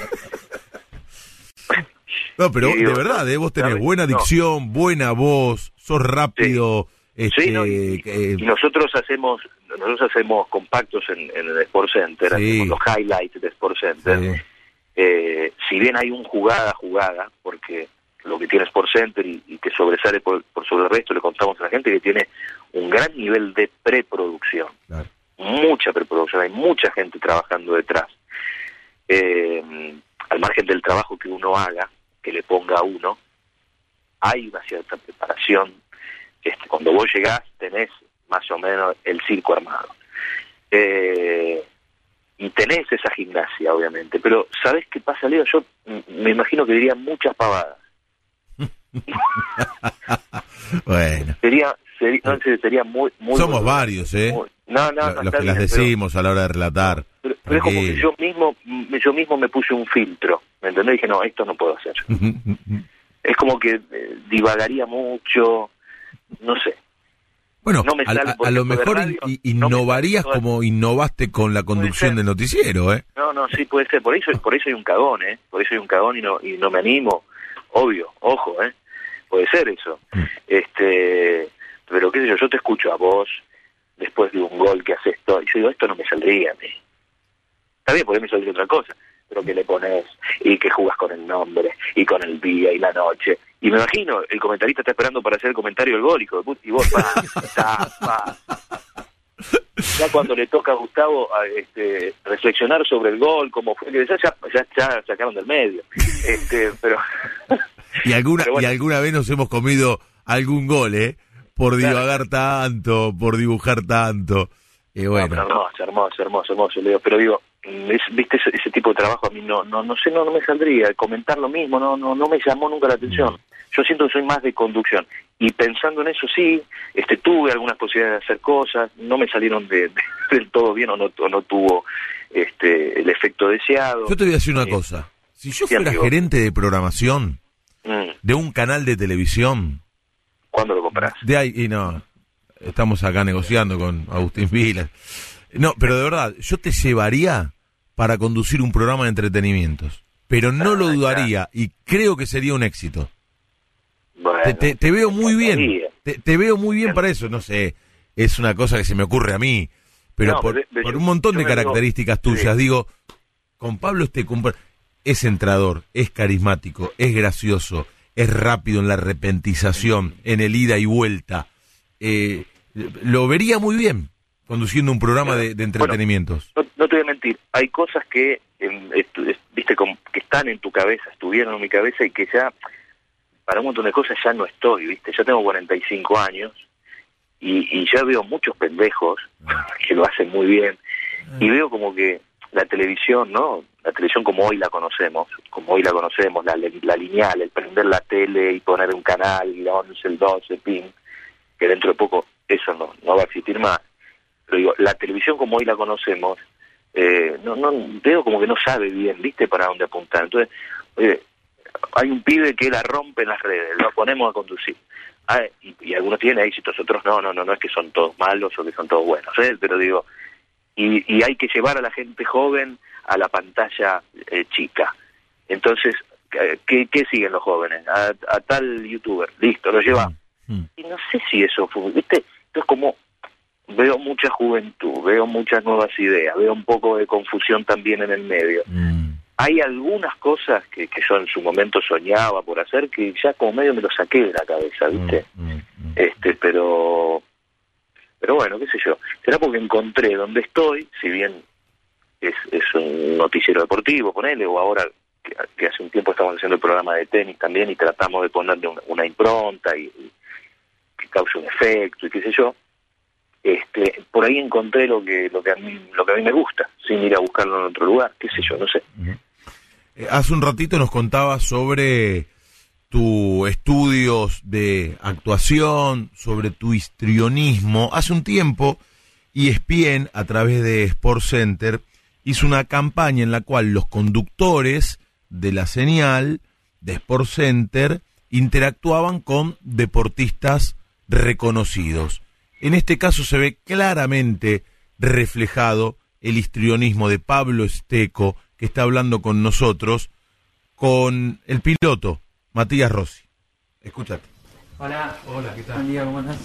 [SPEAKER 2] No, pero de verdad, ¿eh? vos tenés buena dicción, buena voz, sos rápido. Este,
[SPEAKER 3] y, nosotros hacemos nosotros hacemos compactos en, el Sport Center, hacemos los highlights de Sport Center. Eh, si bien hay un jugada jugada, porque lo que tiene Sport Center y, que sobresale por, sobre el resto, le contamos a la gente que tiene un gran nivel de preproducción. Mucha preproducción, hay mucha gente trabajando detrás. Eh, al margen del trabajo que uno haga, que le ponga a uno, hay una cierta preparación. Este, cuando vos llegás tenés más o menos el circo armado. Eh, y tenés esa gimnasia, obviamente. Pero, ¿sabés qué pasa, Leo? Yo me imagino que diría muchas pavadas.
[SPEAKER 2] bueno.
[SPEAKER 3] Sería, sería, muy, muy...
[SPEAKER 2] Somos varios, ¿eh? no, no, los que las decimos a la hora de relatar.
[SPEAKER 3] Pero, es como que yo mismo, yo mismo me puse un filtro, ¿me entendés? Dije, no, esto no puedo hacer. es como que eh, divagaría mucho, no sé.
[SPEAKER 2] Bueno, a, lo mejor innovarías como innovaste con la conducción del noticiero, ¿eh?
[SPEAKER 3] No, no, sí puede ser. Por eso, por eso hay un cagón, ¿eh? Por eso hay un cagón y no, y no me animo obvio, ojo, ¿eh? Puede ser eso. Mm. Este, pero qué sé yo, yo te escucho a vos después de un gol que haces todo, y yo digo, esto no me saldría a mí. Está bien, porque me saldría otra cosa, pero que le pones y que jugas con el nombre y con el día y la noche. Y me imagino, el comentarista está esperando para hacer el comentario del gol, y vos, pa, pa, ya cuando le toca a Gustavo este, reflexionar sobre el gol, como fue que ya, ya, ya sacaron del medio. Este, pero
[SPEAKER 2] y alguna y alguna vez nos hemos comido algún gol, ¿eh? Por divagar tanto, por dibujar tanto. Y bueno.
[SPEAKER 3] hermoso, hermoso, hermoso, hermoso, Leo. Pero digo, viste ese, tipo de trabajo a mí no, no, no sé, no, no me saldría. Comentar lo mismo, no, no, no me llamó nunca la atención. Yo siento que soy más de conducción. Y pensando en eso, sí, este, tuve algunas posibilidades de hacer cosas, no me salieron de, del todo bien o no, no tuvo este, el efecto deseado.
[SPEAKER 2] Yo te voy a decir una eh, cosa. Si yo fuera gerente de programación mm. de un canal de televisión...
[SPEAKER 3] ¿Cuándo lo compras?
[SPEAKER 2] De ahí, y no, estamos acá negociando con Agustín Vila. No, pero de verdad, yo te llevaría para conducir un programa de entretenimientos, pero no lo ah, dudaría y creo que sería un éxito. te, veo muy bien, te, veo muy bien para eso, no sé, es una cosa que se me ocurre a mí, pero por, un montón de características tuyas, digo, con Pablo este es entrador, es carismático, es gracioso, es rápido en la repentización, en el ida y vuelta. Eh, lo vería muy bien conduciendo un programa de, entretenimientos.
[SPEAKER 3] no, te voy a mentir, hay cosas que, viste, que están en tu cabeza, estuvieron en mi cabeza y que ya, para un montón de cosas ya no estoy, viste. Yo tengo 45 años y, y ya veo muchos pendejos ah. que lo hacen muy bien y ah. veo como que la televisión, ¿no? La televisión como hoy la conocemos, como hoy la conocemos, la, la lineal, el prender la tele y poner un canal, el 11, el 12, el PIN, que dentro de poco eso no, no va a existir más. Pero digo, la televisión como hoy la conocemos, eh, no, no veo como que no sabe bien, ¿viste? Para dónde apuntar. Entonces, oye, hay un pibe que la rompe en las redes, lo ponemos a conducir. Ah, y, y, algunos tienen éxitos, otros no, no, no, no es que son todos malos o que son todos buenos, ¿eh? pero digo, y, hay que llevar a la gente joven a la pantalla eh, chica. Entonces, ¿qué, ¿qué, siguen los jóvenes? A, tal youtuber, listo, lo lleva. Mm, mm. Y no sé si eso fue, ¿viste? Entonces, como veo mucha juventud, veo muchas nuevas ideas, veo un poco de confusión también en el medio. Mm. Hay algunas cosas que, que yo en su momento soñaba por hacer que ya como medio me lo saqué de la cabeza, ¿viste? Este, pero pero bueno, qué sé yo, será porque encontré donde estoy, si bien es, es un noticiero deportivo, ponele, o ahora que, hace un tiempo estamos haciendo el programa de tenis también y tratamos de ponerle una, impronta y, que cause un efecto y qué sé yo, este, por ahí encontré lo que lo que a mí lo que a mí me gusta, sin ir a buscarlo en otro lugar, qué sé yo, no sé.
[SPEAKER 2] Eh, hace un ratito nos contaba sobre tu estudios de actuación, sobre tu histrionismo. Hace un tiempo, ESPN, a través de Sport Center, hizo una campaña en la cual los conductores de la señal de Sport Center interactuaban con deportistas reconocidos. En este caso se ve claramente reflejado el histrionismo de Pablo Esteco, que está hablando con nosotros, con el piloto Matías Rossi. Escúchate.
[SPEAKER 8] Hola. Hola, ¿qué tal? Buen día, ¿cómo estás?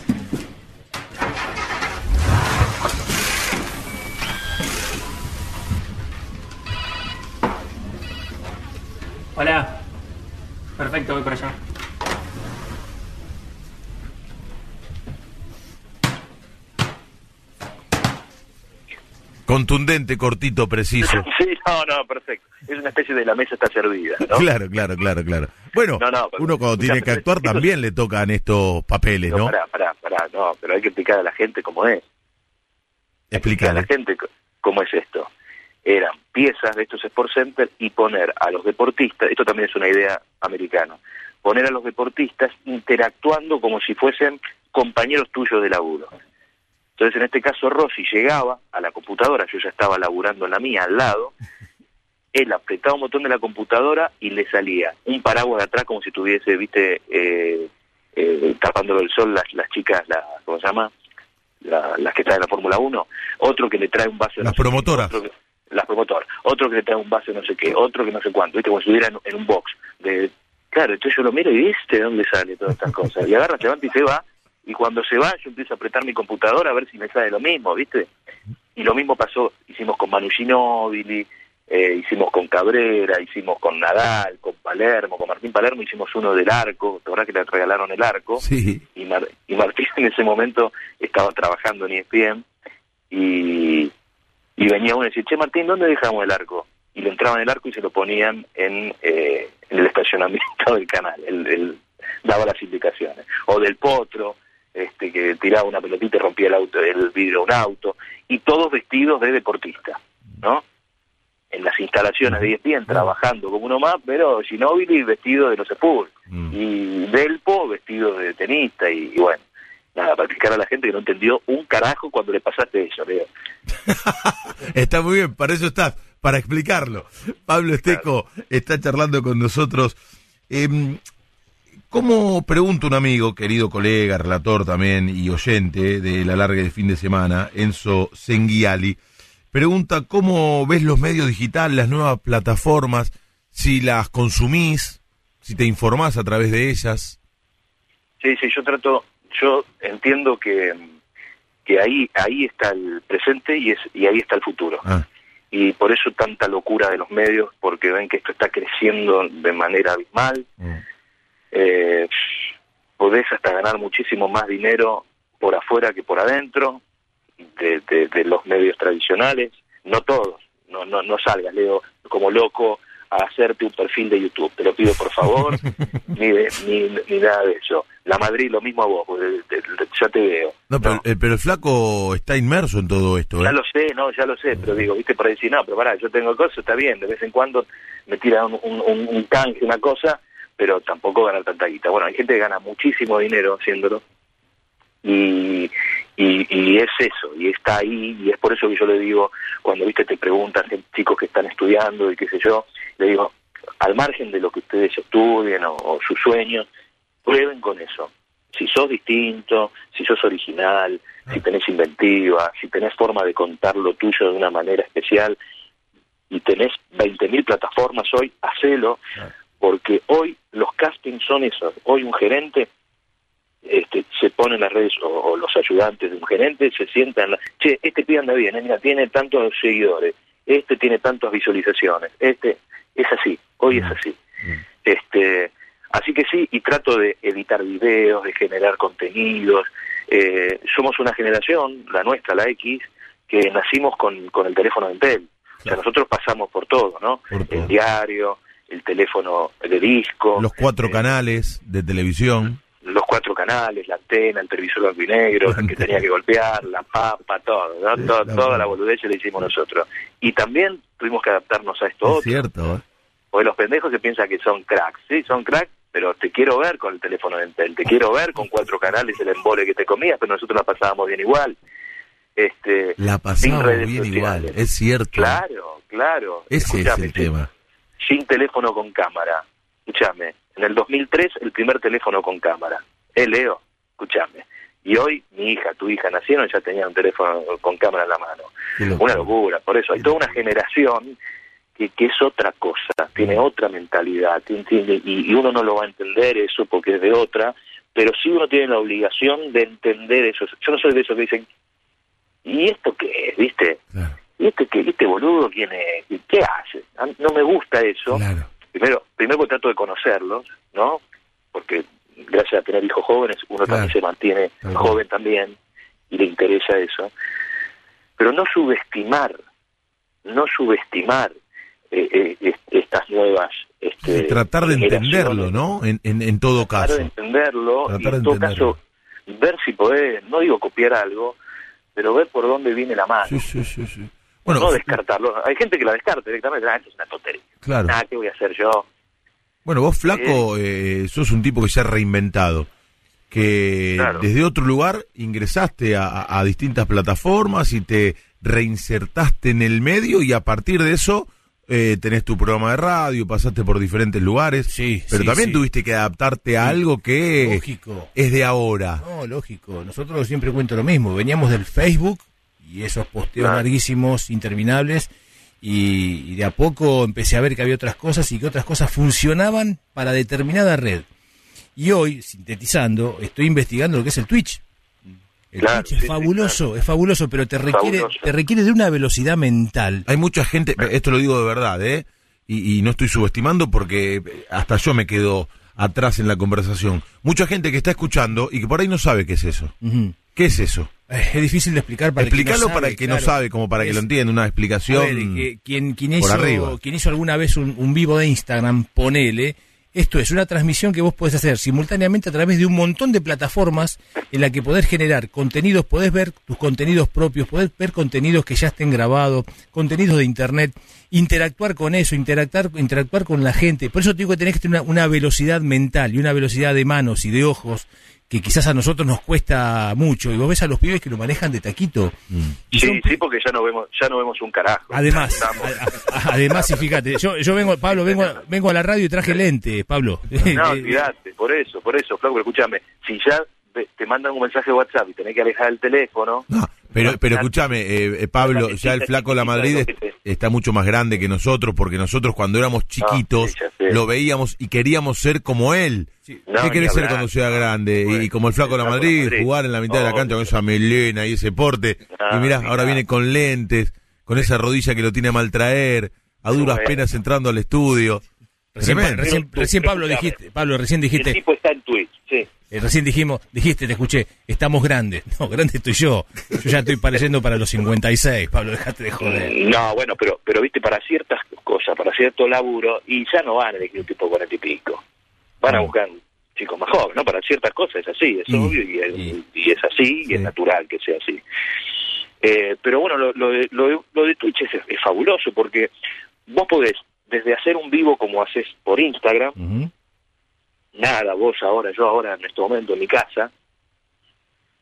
[SPEAKER 8] Hola. Perfecto, voy para allá.
[SPEAKER 2] Contundente, cortito, preciso.
[SPEAKER 3] Sí, no, no, perfecto. Es una especie de la mesa está servida, ¿no?
[SPEAKER 2] Claro, claro, claro, claro. Bueno, uno cuando tiene que actuar también le tocan estos papeles, ¿no?
[SPEAKER 3] Pará, pará, pará, no, pero hay que explicar a la gente cómo es.
[SPEAKER 2] Explicar
[SPEAKER 3] a la gente cómo es esto. Eran piezas de estos Sport Center y poner a los deportistas, esto también es una idea americana, poner a los deportistas interactuando como si fuesen compañeros tuyos de laburo. Entonces, en este caso, Rossi llegaba a la computadora, yo ya estaba laburando en la mía al lado, él apretaba un botón de la computadora y le salía un paraguas de atrás como si tuviese, viste, eh, eh, tapándolo el sol las, las chicas, la, ¿cómo se llama? las que están en la Fórmula 1, otro que le trae un vaso de
[SPEAKER 2] Las promotoras.
[SPEAKER 3] las promotoras, otro que le trae un vaso de no sé qué, otro que no sé cuánto, viste, como si estuviera en, un box. de Claro, entonces yo lo miro y viste de dónde sale todas estas cosas. Y agarra, se levanta y se va y cuando se va yo empiezo a apretar mi computadora a ver si me sale lo mismo, ¿viste? Y lo mismo pasó, hicimos con Manu Ginóbili, eh, hicimos con Cabrera, hicimos con Nadal, con Palermo, con Martín Palermo hicimos uno del arco, ¿te acuerdas que le regalaron el arco?
[SPEAKER 2] Sí.
[SPEAKER 3] Y, y Martín en ese momento estaba trabajando en ESPN y, y venía uno y decía, che Martín, ¿dónde dejamos el arco? Y le entraban el arco y se lo ponían en, eh, en el estacionamiento del canal, él daba las indicaciones. O del potro, este, que tiraba una pelotita y rompía el auto, el vidrio de un auto, y todos vestidos de deportista, ¿no? En las instalaciones de ESPN, trabajando como uno más, pero Ginóbili vestido de los Spurs, mm. y Delpo vestido de tenista, y, bueno, nada, para explicar a la gente que no entendió un carajo cuando le pasaste eso, Leo.
[SPEAKER 2] está muy bien, para eso estás, para explicarlo. Pablo Esteco está charlando con nosotros. Eh, ¿Cómo pregunta un amigo, querido colega, relator también y oyente de la larga de fin de semana, Enzo Senghiali, pregunta cómo ves los medios digitales, las nuevas plataformas, si las consumís, si te informás a través de ellas.
[SPEAKER 3] Sí, sí, yo trato, yo entiendo que, que ahí ahí está el presente y, es, y ahí está el futuro. Ah. Y por eso tanta locura de los medios, porque ven que esto está creciendo de manera abismal. Mm. Eh, podés hasta ganar muchísimo más dinero por afuera que por adentro de, de, los medios tradicionales, no todos, no, no, no salgas, Leo, como loco a hacerte un perfil de YouTube, te lo pido por favor, ni, ni, ni, nada de eso. La Madrid, lo mismo a vos, ya te veo.
[SPEAKER 2] No, pero, eh, pero, el flaco está inmerso en todo esto.
[SPEAKER 3] Ya ¿eh? lo sé, no, ya lo sé, pero digo, viste, por decir, no, pero pará, yo tengo cosas, está bien, de vez en cuando me tira un, un, un canje, una cosa, pero tampoco ganar tanta guita. Bueno, hay gente que gana muchísimo dinero haciéndolo y, y, es eso, y está ahí, y es por eso que yo le digo, cuando viste te preguntan chicos que están estudiando y qué sé yo, le digo, al margen de lo que ustedes estudien o, sus sueños, prueben con eso. Si sos distinto, si sos original, si tenés inventiva, si tenés forma de contar lo tuyo de una manera especial y tenés 20.000 plataformas hoy, hacelo, porque hoy los castings son esos. Hoy un gerente este, se pone en las redes, o, los ayudantes de un gerente se sientan, che, este pibe anda bien, eh, tiene tantos seguidores, este tiene tantas visualizaciones, este es así, hoy es mm. así. Mm. Este, así que sí, y trato de editar videos, de generar contenidos. Eh, somos una generación, la nuestra, la X, que nacimos con, con el teléfono de Intel. O sea, nosotros pasamos por todo, ¿no? El diario, el teléfono de disco.
[SPEAKER 2] Los cuatro eh, canales de televisión.
[SPEAKER 3] Los cuatro canales, la antena, el televisor blanco y negro, que tenía que golpear, la papa, todo, ¿no? toda la boludez la hicimos nosotros. Y también tuvimos que adaptarnos a esto
[SPEAKER 2] es cierto, ¿eh?
[SPEAKER 3] Porque los pendejos se piensan que son cracks, sí, son cracks, pero te quiero ver con el teléfono de Intel, te quiero ver con cuatro canales el embole que te comías, pero nosotros la pasábamos bien igual. Este,
[SPEAKER 2] la pasábamos bien igual, es cierto.
[SPEAKER 3] Claro, claro.
[SPEAKER 2] Ese es el tema
[SPEAKER 3] sin teléfono con cámara. Escúchame, en el 2003 el primer teléfono con cámara. Eh, Leo, escúchame. Y hoy mi hija, tu hija nacieron ya tenía un teléfono con cámara en la mano. Una locura, por eso hay toda una generación que, que es otra cosa, tiene otra mentalidad, ¿entiende? Y, y, uno no lo va a entender eso porque es de otra, pero sí uno tiene la obligación de entender eso. Yo no soy de esos que dicen, ¿y esto qué es? ¿Viste? ¿Y este, que, este boludo quién es? ¿Qué hace? No me gusta eso. Primero, primero trato de conocerlos, ¿no? Porque gracias a tener hijos jóvenes, uno también se mantiene joven también y le interesa eso. Pero no subestimar, no subestimar eh, eh, estas nuevas... Este,
[SPEAKER 2] tratar de entenderlo, ¿no? En, en, todo caso.
[SPEAKER 3] Tratar de entenderlo y en todo caso ver si podés, no digo copiar algo, pero ver por dónde viene la mano.
[SPEAKER 2] Sí, sí, sí, sí.
[SPEAKER 3] Bueno, no descartarlo. Hay gente que la descarta directamente. Ah, es una tontería.
[SPEAKER 2] Claro.
[SPEAKER 3] Ah, ¿qué voy a hacer yo?
[SPEAKER 2] Bueno, vos, Flaco, eh, sos un tipo que se ha reinventado. Que desde otro lugar ingresaste a, distintas plataformas y te reinsertaste en el medio y a partir de eso eh, tenés tu programa de radio, pasaste por diferentes lugares.
[SPEAKER 6] Sí,
[SPEAKER 2] pero también tuviste que adaptarte a algo que es de ahora.
[SPEAKER 6] No, lógico. Nosotros siempre cuento lo mismo. Veníamos del Facebook y esos posteos larguísimos, interminables, y, de a poco empecé a ver que había otras cosas y que otras cosas funcionaban para determinada red. Y hoy, sintetizando, estoy investigando lo que es el Twitch. El Twitch es fabuloso, es fabuloso, pero te requiere, te requiere de una velocidad mental.
[SPEAKER 2] Hay mucha gente, esto lo digo de verdad, ¿eh? Y, no estoy subestimando porque hasta yo me quedo atrás en la conversación. Mucha gente que está escuchando y que por ahí no sabe qué es eso. ¿Qué es eso?
[SPEAKER 6] Es difícil de explicar para
[SPEAKER 2] Explicarlo
[SPEAKER 6] el que no
[SPEAKER 2] para el que no sabe, como para que lo entienda, una explicación.
[SPEAKER 6] quien, hizo, quien hizo alguna vez un, vivo de Instagram, ponele, esto es una transmisión que vos podés hacer simultáneamente a través de un montón de plataformas en la que podés generar contenidos, podés ver tus contenidos propios, podés ver contenidos que ya estén grabados, contenidos de internet, interactuar con eso, interactuar, interactuar con la gente. Por eso te digo que tenés que tener una velocidad mental y una velocidad de manos y de ojos que quizás a nosotros nos cuesta mucho. Y vos ves a los pibes que lo manejan de taquito.
[SPEAKER 3] Mm. Sí, sí, porque ya no vemos, ya no vemos un carajo.
[SPEAKER 6] Además, además, y fíjate, yo, yo vengo, Pablo, vengo, vengo a la radio y traje lentes, Pablo.
[SPEAKER 3] No, olvídate, por eso, por eso, Flaco, escúchame, si ya te mandan un mensaje de WhatsApp y tenés que alejar el teléfono.
[SPEAKER 2] No, pero, pero escúchame, eh, eh, Pablo, ya el flaco La Madrid está mucho más grande que nosotros, porque nosotros cuando éramos chiquitos lo veíamos y queríamos ser como él. ¿Qué querés ser cuando sea grande? y como el flaco La Madrid, jugar en la mitad de la cancha con esa melena y ese porte. y mirá, ahora viene con lentes, con esa rodilla que lo tiene a maltraer, a duras penas entrando al estudio.
[SPEAKER 6] Recién, Pablo dijiste, Pablo, recién dijiste.
[SPEAKER 3] El tipo está en Twitch, sí.
[SPEAKER 6] Eh, recién dijimos, dijiste, te escuché, estamos grandes. No, grande estoy yo. Yo ya estoy pareciendo para los 56, Pablo, dejate de joder.
[SPEAKER 3] No, bueno, pero, pero viste, para ciertas cosas, para cierto laburo, y ya no van a elegir un tipo cuarenta y pico. Van a buscar chicos más jóvenes, ¿no? Para ciertas cosas es así, es obvio, y es, así, y es natural que sea así. Eh, pero bueno, lo, lo, de, lo, de Twitch es, es fabuloso, porque vos podés, desde hacer un vivo como haces por Instagram, nada, vos ahora, yo ahora en este momento en mi casa,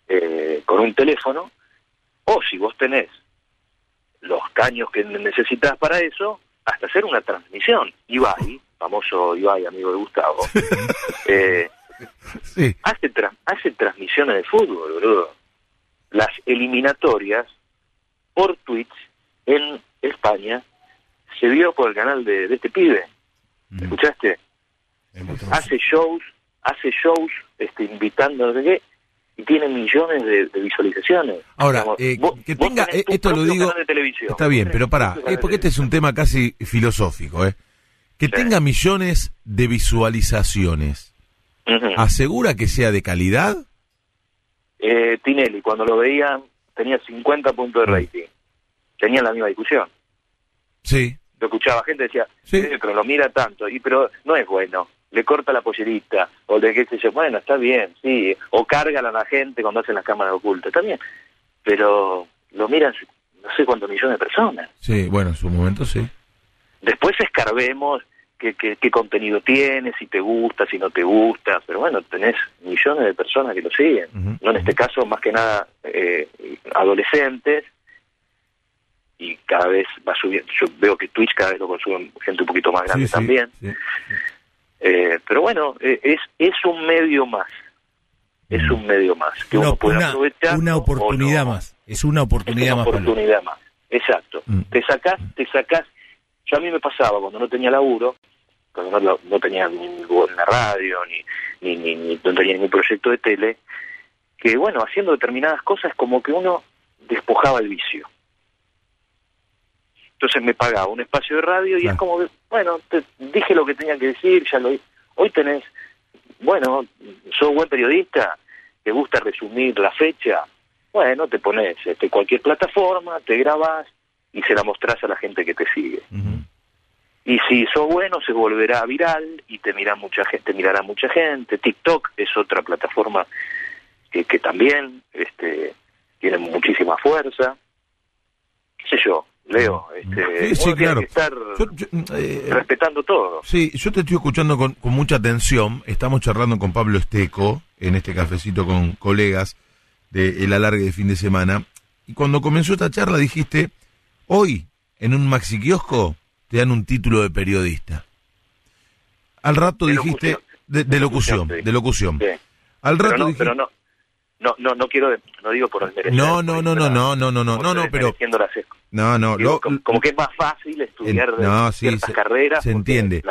[SPEAKER 3] eh, con un teléfono, o si vos tenés los caños que necesitas para eso, hasta hacer una transmisión. Ibai, famoso Ibai, amigo de Gustavo, eh, hace, hace transmisiones de fútbol, boludo. Las eliminatorias por Twitch en España se vio por el canal de, este pibe. ¿Escuchaste? Hace shows, hace shows este, invitando, no sé qué, y tiene millones de, visualizaciones.
[SPEAKER 2] Ahora, eh, que tenga, eh, esto lo digo, está bien, pero para, eh, porque este es un tema casi filosófico, ¿eh? Que tenga millones de visualizaciones, ¿asegura que sea de calidad?
[SPEAKER 3] Eh, Tinelli, cuando lo veían, tenía 50 puntos de mm. rating. Tenían la misma discusión.
[SPEAKER 2] Sí.
[SPEAKER 3] Lo escuchaba gente decía, sí. pero lo mira tanto, y pero no es bueno le corta la pollerita, o de que se bueno, está bien, sí, o cargan a la gente cuando hacen las cámaras ocultas, está bien, pero lo miran no sé cuántos millones de personas.
[SPEAKER 2] Sí, bueno, en su momento sí.
[SPEAKER 3] Después escarbemos qué, qué, contenido tienes, si te gusta, si no te gusta, pero bueno, tenés millones de personas que lo siguen, no en este caso más que nada eh, adolescentes, y cada vez va subiendo, yo veo que Twitch cada vez lo consume gente un poquito más grande también. Eh, pero bueno, eh, es, es un medio más. Es un medio más que uno puede aprovechar.
[SPEAKER 6] Una oportunidad más. Es una oportunidad más.
[SPEAKER 3] oportunidad más. Exacto. Mm. Te sacás, te sacás. Yo a mí me pasaba cuando no tenía laburo, cuando no, no tenía ni en la radio, ni, ni, ni, no tenía ningún proyecto de tele, que bueno, haciendo determinadas cosas como que uno despojaba el vicio. Entonces me pagaba un espacio de radio y es como que, bueno, te dije lo que tenía que decir, ya lo Hoy tenés, bueno, sos buen periodista, te gusta resumir la fecha, bueno, te pones este, cualquier plataforma, te grabas y se la mostrás a la gente que te sigue. Y si sos bueno, se volverá viral y te mira mucha gente, mirará mucha gente. TikTok es otra plataforma que, que también este, tiene muchísima fuerza. ¿Qué sé yo? Leo, este, sí, claro. estar eh, respetando todo.
[SPEAKER 2] Sí, yo te estoy escuchando con, mucha atención. Estamos charlando con Pablo Esteco en este cafecito con colegas de El Alargue de fin de semana. Y cuando comenzó esta charla dijiste, hoy en un maxi kiosco te dan un título de periodista. Al rato dijiste de, locución, de locución. Al rato dijiste,
[SPEAKER 3] pero no, no, no, no quiero, no digo por
[SPEAKER 2] el No, no, no, no, no, no, no, no, no, no, pero no, no,
[SPEAKER 3] como, que es más fácil estudiar no, sí, se, carreras.
[SPEAKER 2] Se entiende,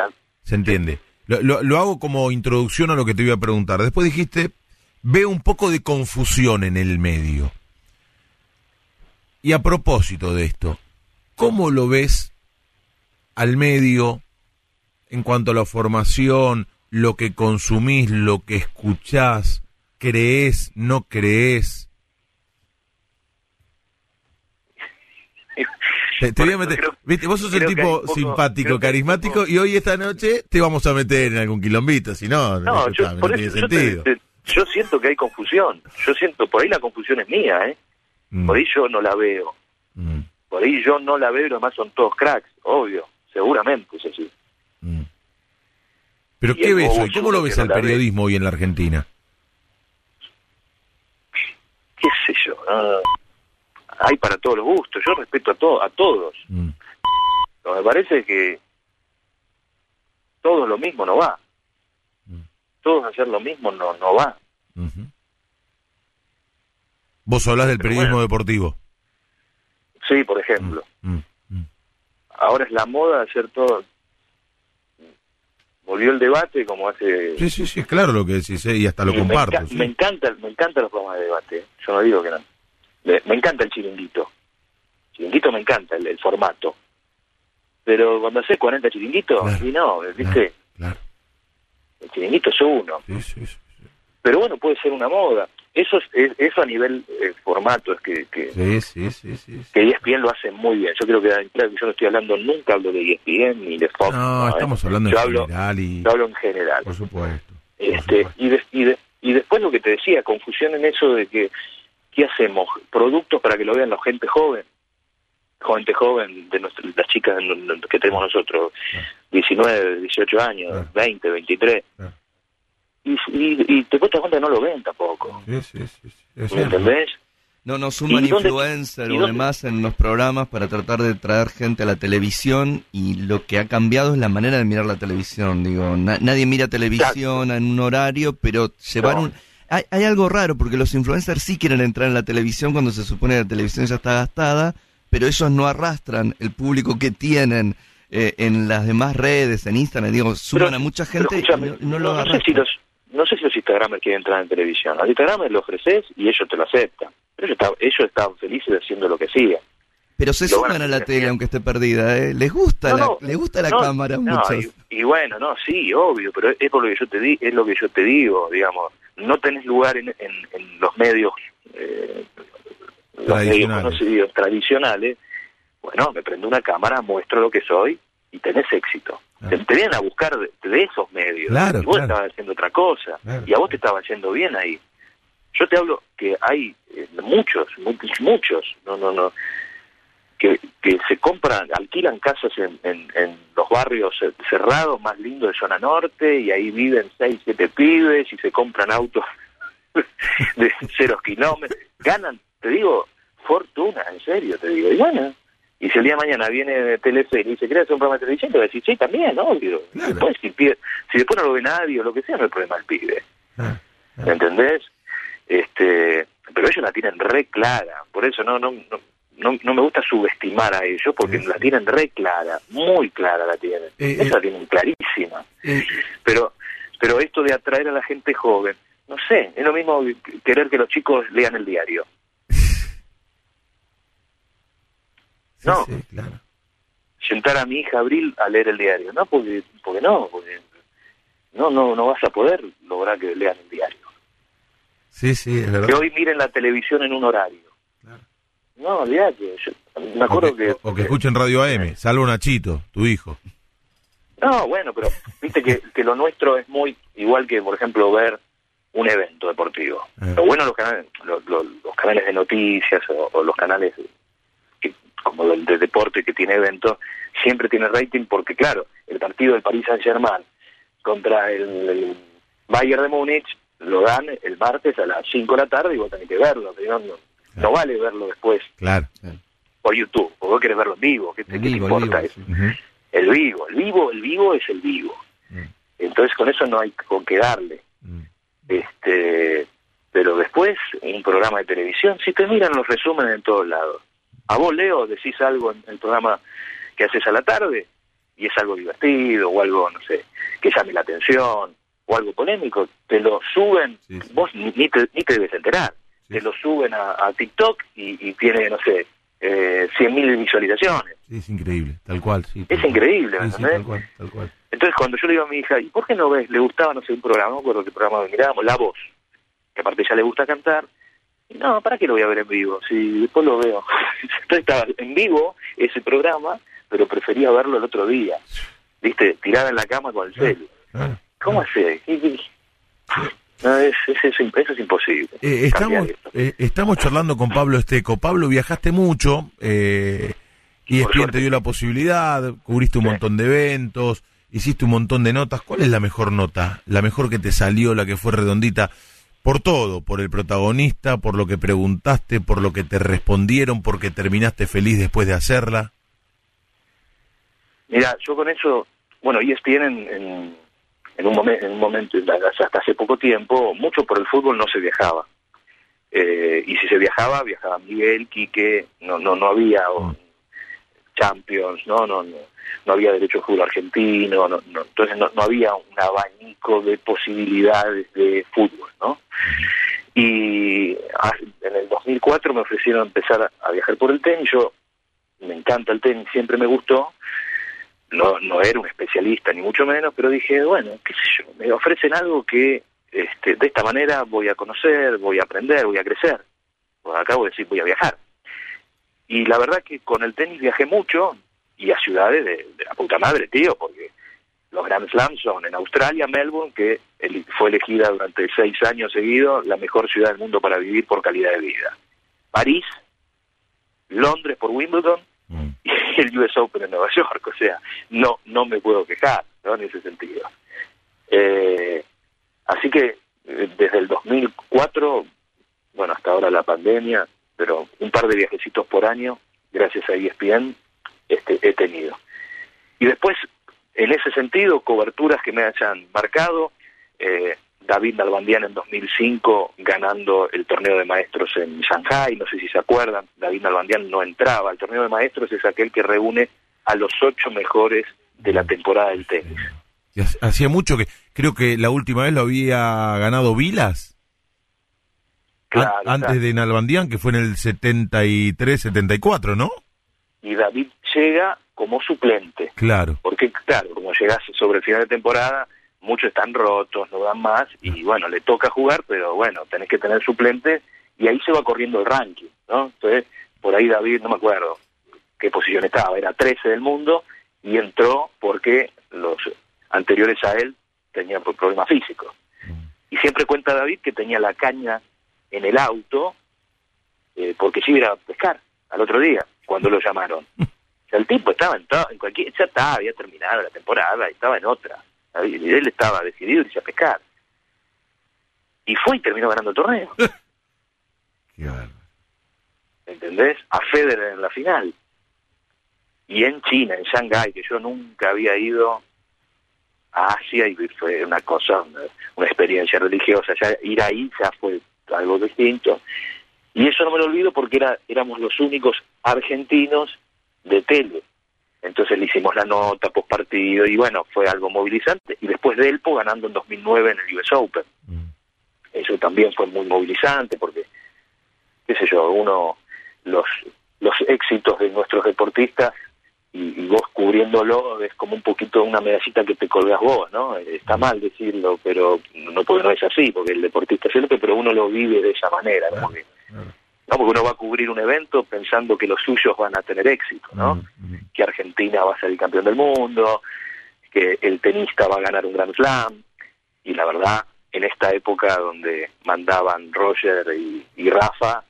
[SPEAKER 2] se entiende. Lo, lo, lo, hago como introducción a lo que te iba a preguntar. Después dijiste, veo un poco de confusión en el medio. Y a propósito de esto, ¿cómo lo ves al medio en cuanto a la formación, lo que consumís, lo que escuchás? ¿Crees, no crees? Te, voy a meter, viste, vos sos el tipo simpático, carismático, y hoy esta noche te vamos a meter en algún quilombito, si no, no, yo, tiene sentido.
[SPEAKER 3] yo siento que hay confusión, yo siento, por ahí la confusión es mía, ¿eh? Mm. Por ahí yo no la veo. Mm. Por ahí yo no la veo y además son todos cracks, obvio, seguramente es así. Mm.
[SPEAKER 2] ¿Pero qué ves hoy? ¿Cómo lo ves al periodismo hoy en la Argentina?
[SPEAKER 3] Qué sé yo, hay para todos los gustos, yo respeto a, to a todos. Mm. me parece que todo lo mismo no va. Mm. Todos hacer lo mismo no, no va.
[SPEAKER 2] Vos hablas del periodismo deportivo.
[SPEAKER 3] Sí, por ejemplo. Mm, Ahora es la moda hacer todo. Volvió el debate como hace.
[SPEAKER 2] Sí, sí, sí, claro lo que decís, ¿eh? y hasta lo comparto.
[SPEAKER 3] Me, encanta, me encantan los programas de debate. Yo no digo que no. Me, encanta el chiringuito. Chiringuito me encanta el, formato. Pero cuando haces 40 chiringuitos, y no, ¿viste? Claro, El chiringuito es uno. Pero bueno, puede ser una moda. Eso es, eso a nivel eh, formato es que que, sí, sí, sí, que ESPN lo hace muy bien. Yo creo que claro, yo no estoy hablando nunca hablo de ESPN ni de Fox.
[SPEAKER 2] No, estamos hablando en general
[SPEAKER 3] y... Yo hablo en general.
[SPEAKER 2] Por supuesto.
[SPEAKER 3] este Y, y, y después lo que te decía, confusión en eso de que ¿qué hacemos? Productos para que lo vean la gente joven, gente joven, de las chicas que tenemos nosotros, 19, 18 años, 20, 23. Y, y, te cuesta cuenta que no lo ven tampoco. Sí, sí, sí. ¿Me entendés?
[SPEAKER 7] No, no suman influencers o demás en los programas para tratar de traer gente a la televisión y lo que ha cambiado es la manera de mirar la televisión. Digo, nadie mira televisión en un horario, pero llevar un hay, algo raro porque los influencers sí quieren entrar en la televisión cuando se supone que la televisión ya está gastada, pero ellos no arrastran el público que tienen eh, en las demás redes, en Instagram, digo, suman a mucha gente y no, lo
[SPEAKER 3] sé si los No sé si los Instagramers quieren entrar en televisión. A los Instagramers lo ofreces y ellos te lo aceptan. Pero ellos, estaban, ellos estaban felices haciendo lo que hacían.
[SPEAKER 7] Pero se suman a la tele aunque esté perdida, ¿eh? Les gusta la, les gusta la cámara muchos.
[SPEAKER 3] Y, y, bueno, no, sí, obvio, pero es por lo que yo te di, es lo que yo te digo, digamos no tenés lugar en, en, los medios, eh, los tradicionales, bueno, me prendo una cámara, muestro lo que soy y tenés éxito. Te, vienen a buscar de, esos medios. y vos estabas haciendo otra cosa. Y a vos te estaba yendo bien ahí. Yo te hablo que hay eh, muchos, muchos, muchos, no, no, no, que, que se compran, alquilan casas en, en, los barrios cerrados más lindos de zona norte y ahí viven seis, siete pibes y se compran autos de cero kilómetros. Ganan, te digo, fortuna, en serio, te digo. Y bueno, y si el día de mañana viene Telefe y dice, ¿quieres hacer un programa de televisión? Te va a decir, sí, también, obvio. Después, si, si, después no lo ve nadie o lo que sea, no hay problema el pibe. Ah, ah. ¿Me entendés? Este, pero ellos la tienen re clara. Por eso no, no, no no, no me gusta subestimar a ellos porque la tienen re clara, muy clara la tienen. Eh, Esa la eh. tienen clarísima. Eh. pero pero esto de atraer a la gente joven, no sé, es lo mismo querer que los chicos lean el diario. No. claro. Sentar a mi hija Abril a leer el diario. No, porque, porque no, porque no, no, no vas a poder lograr que lean el diario.
[SPEAKER 2] Sí, sí, es verdad.
[SPEAKER 3] Que hoy miren la televisión en un horario. No, olvídate. me acuerdo
[SPEAKER 2] o que, O que escuchen Radio AM, salvo Nachito, tu hijo.
[SPEAKER 3] No, bueno, pero viste que, que lo nuestro es muy igual que, por ejemplo, ver un evento deportivo. Eh. Lo bueno los canales, los, los, canales de noticias o, los canales como el de deporte que tiene eventos, siempre tiene rating porque, claro, el partido del Paris Saint-Germain contra el, Bayern de Múnich lo dan el martes a las 5 de la tarde y vos tenés que verlo. No, no vale verlo después.
[SPEAKER 2] Claro.
[SPEAKER 3] Por YouTube, o vos querés verlo en vivo, ¿qué, te, importa el vivo, eso? El vivo, el vivo, el vivo es el vivo. Mm. Entonces con eso no hay con qué darle. Mm. Este, pero después, un programa de televisión, si te miran los resúmenes en todos lados. A vos, Leo, decís algo en el programa que haces a la tarde y es algo divertido o algo, no sé, que llame la atención o algo polémico, te lo suben, vos ni, te, ni te debes enterar te lo suben a, TikTok y, tiene, no sé, eh, 100.000 visualizaciones.
[SPEAKER 2] es increíble, tal cual. Sí,
[SPEAKER 3] es increíble, tal cual, tal cual. Entonces cuando yo le digo a mi hija, ¿y por qué no ves? Le gustaba, no sé, un programa, no me acuerdo qué programa mirábamos, La Voz, que aparte ya le gusta cantar. No, ¿para qué lo voy a ver en vivo? Si después lo veo. Entonces estaba en vivo ese programa, pero prefería verlo el otro día. ¿Viste? Tirada en la cama con el celu. ¿Cómo hace? No, es, eso es imposible.
[SPEAKER 2] Eh, estamos, eh, estamos charlando con Pablo Esteco. Pablo, viajaste mucho, eh, y ESPN te dio la posibilidad, cubriste un montón de eventos, hiciste un montón de notas. ¿Cuál es la mejor nota? La mejor que te salió, la que fue redondita. Por todo, por el protagonista, por lo que preguntaste, por lo que te respondieron, porque terminaste feliz después de hacerla.
[SPEAKER 3] Mira, yo con eso, bueno, ESPN en, en, en, un, momento, en un momento, hasta hace poco tiempo, mucho por el fútbol no se viajaba. Eh, y si se viajaba, viajaba Miguel, Quique, no, no, no había mm. Champions, no, no, no, no había derecho de fútbol argentino, no, no, entonces no, no había un abanico de posibilidades de fútbol, ¿no? Y en el 2004 me ofrecieron empezar a viajar por el tenis, yo me encanta el tenis, siempre me gustó, no, no era un especialista ni mucho menos, pero dije, bueno, qué sé yo, me ofrecen algo que este, de esta manera voy a conocer, voy a aprender, voy a crecer. Acabo de decir, voy a viajar. Y la verdad que con el tenis viajé mucho y a ciudades de, la puta madre, tío, porque los Grand Slams son en Australia, Melbourne, que fue elegida durante seis años seguidos la mejor ciudad del mundo para vivir por calidad de vida. París, Londres por Wimbledon mm. y el US Open en Nueva York. O sea, no, no me puedo quejar, ¿no? En ese sentido. Eh, así que eh, desde el 2004, bueno, hasta ahora la pandemia, pero un par de viajecitos por año, gracias a ESPN, este, he tenido. Y después, en ese sentido, coberturas que me hayan marcado, eh, David Nalbandian en 2005 ganando el torneo de maestros en Shanghai, no sé si se acuerdan, David Nalbandian no entraba, el torneo de maestros es aquel que reúne a los ocho mejores de la temporada del tenis.
[SPEAKER 2] Hacía mucho que, creo que la última vez lo había ganado Vilas. antes de Nalbandian, que fue en el 73-74, ¿no?
[SPEAKER 3] Y David llega como suplente.
[SPEAKER 2] Claro.
[SPEAKER 3] Porque, claro, como llegas sobre el final de temporada, muchos están rotos, no dan más, y bueno, le toca jugar, pero bueno, tenés que tener suplente, y ahí se va corriendo el ranking, ¿no? Entonces, por ahí David, no me acuerdo qué posición estaba, era 13 del mundo, y entró porque los anteriores a él tenían problemas físicos. Y siempre cuenta David que tenía la caña en el auto, eh, porque se iba a pescar al otro día, cuando lo llamaron. el tipo estaba en, en cualquier, ya estaba, había terminado la temporada, estaba en otra él estaba decidido irse a pescar. Y fue y terminó ganando el torneo. ¿Entendés? A Federer en la final. Y en China, en Shanghái, que yo nunca había ido a Asia y fue una cosa, una, experiencia religiosa. Ya ir ahí ya fue algo distinto. Y eso no me lo olvido porque era, éramos los únicos argentinos de tele entonces le hicimos la nota post partido y bueno, fue algo movilizante. Y después de Elpo ganando en 2009 en el US Open. Mm. Eso también fue muy movilizante porque, qué sé yo, uno, los, los éxitos de nuestros deportistas y, vos cubriéndolo es como un poquito una medallita que te colgas vos, ¿no? Está mal decirlo, pero no, no es así, porque el deportista es cierto, pero uno lo vive de esa manera, ¿no? Porque uno va a cubrir un evento pensando que los suyos van a tener éxito, ¿no? Mm, mm. Que Argentina va a ser el campeón del mundo, que el tenista va a ganar un Grand Slam, y la verdad, en esta época donde mandaban Roger y, Rafa,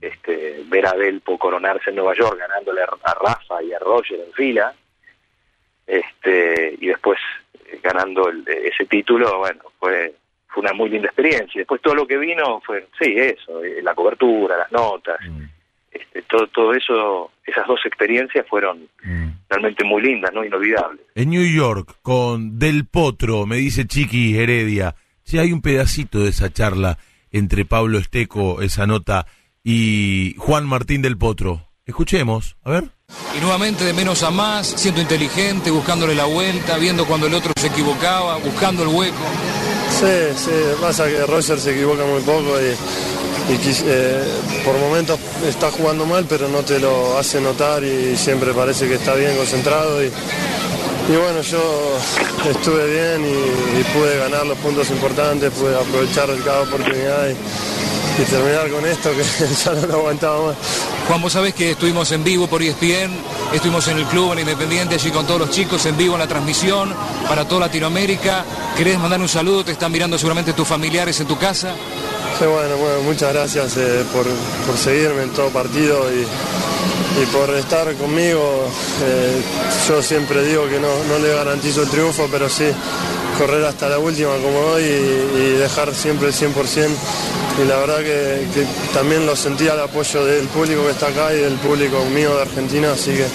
[SPEAKER 3] este, ver a Delpo coronarse en Nueva York ganándole a Rafa y a Roger en fila, este, y después ganando ese título, bueno, fue fue una muy linda experiencia. Y después todo lo que vino fue, sí, eso, eh, la cobertura, las notas, mm. este, todo, todo eso, esas dos experiencias fueron mm. realmente muy lindas, ¿no? Inolvidables.
[SPEAKER 2] En New York, con Del Potro, me dice Chiqui Heredia, si hay un pedacito de esa charla entre Pablo Esteco, esa nota, y Juan Martín Del Potro. Escuchemos, a ver.
[SPEAKER 9] Y nuevamente de menos a más, siendo inteligente, buscándole la vuelta, viendo cuando el otro se equivocaba, buscando el hueco.
[SPEAKER 10] Sí, sí, pasa que Roger se equivoca muy poco y, eh, por momentos está jugando mal, pero no te lo hace notar y siempre parece que está bien concentrado. Y, bueno, yo estuve bien y, pude ganar los puntos importantes, pude aprovechar cada oportunidad y, terminar con esto que ya no lo aguantaba más.
[SPEAKER 9] Juan, vos sabés que estuvimos en vivo por ESPN, estuvimos en el club, en Independiente, allí con todos los chicos, en vivo en la transmisión para toda Latinoamérica. ¿Querés mandar un saludo? Te están mirando seguramente tus familiares en tu casa.
[SPEAKER 10] Sí, bueno, bueno muchas gracias eh, por, seguirme en todo partido y, por estar conmigo. Eh, yo siempre digo que no, no le garantizo el triunfo, pero sí correr hasta la última como hoy y, dejar siempre el 100%. Y la verdad que, también lo sentía el apoyo del público que está acá y del público mío de Argentina, así que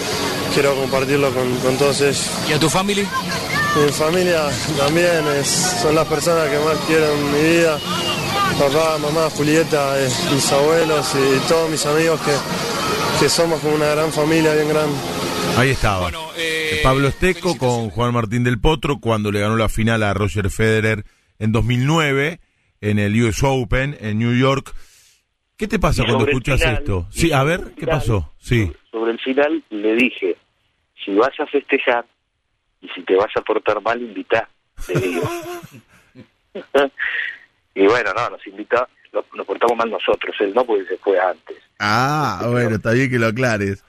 [SPEAKER 10] quiero compartirlo con, todos ellos.
[SPEAKER 9] ¿Y a tu familia?
[SPEAKER 10] Mi familia también es, son las personas que más quiero en mi vida. Papá, mamá, Julieta, eh, mis abuelos y todos mis amigos que, que somos como una gran familia, bien grande.
[SPEAKER 2] Ahí estaba. Eh, Pablo Esteco con Juan Martín del Potro cuando le ganó la final a Roger Federer en 2009 en el US Open en New York. ¿Qué te pasa cuando escuchas esto? Sí, a ver, ¿qué pasó? Sí.
[SPEAKER 3] Sobre el final le dije, si vas a festejar y si te vas a portar mal, invita, le digo. y bueno, no, nos invita, nos portamos mal nosotros, él no, porque se fue antes.
[SPEAKER 2] Ah, bueno, está bien que lo aclares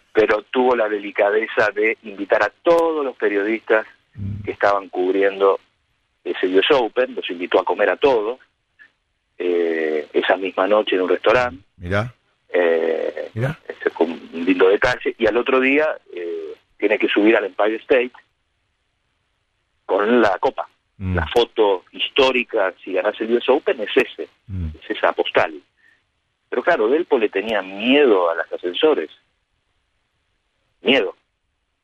[SPEAKER 3] tuvo la delicadeza de invitar a todos los periodistas mm. que estaban cubriendo ese US Open, los invitó a comer a todos, eh, esa misma noche en un restaurante.
[SPEAKER 2] Mirá.
[SPEAKER 3] Eh, Este fue un lindo detalle. Y al otro día eh, tiene que subir al Empire State con la copa. Mm. La foto histórica, si ganase el US Open, es ese, mm. es esa postal. Pero claro, Delpo le tenía miedo a los ascensores miedo.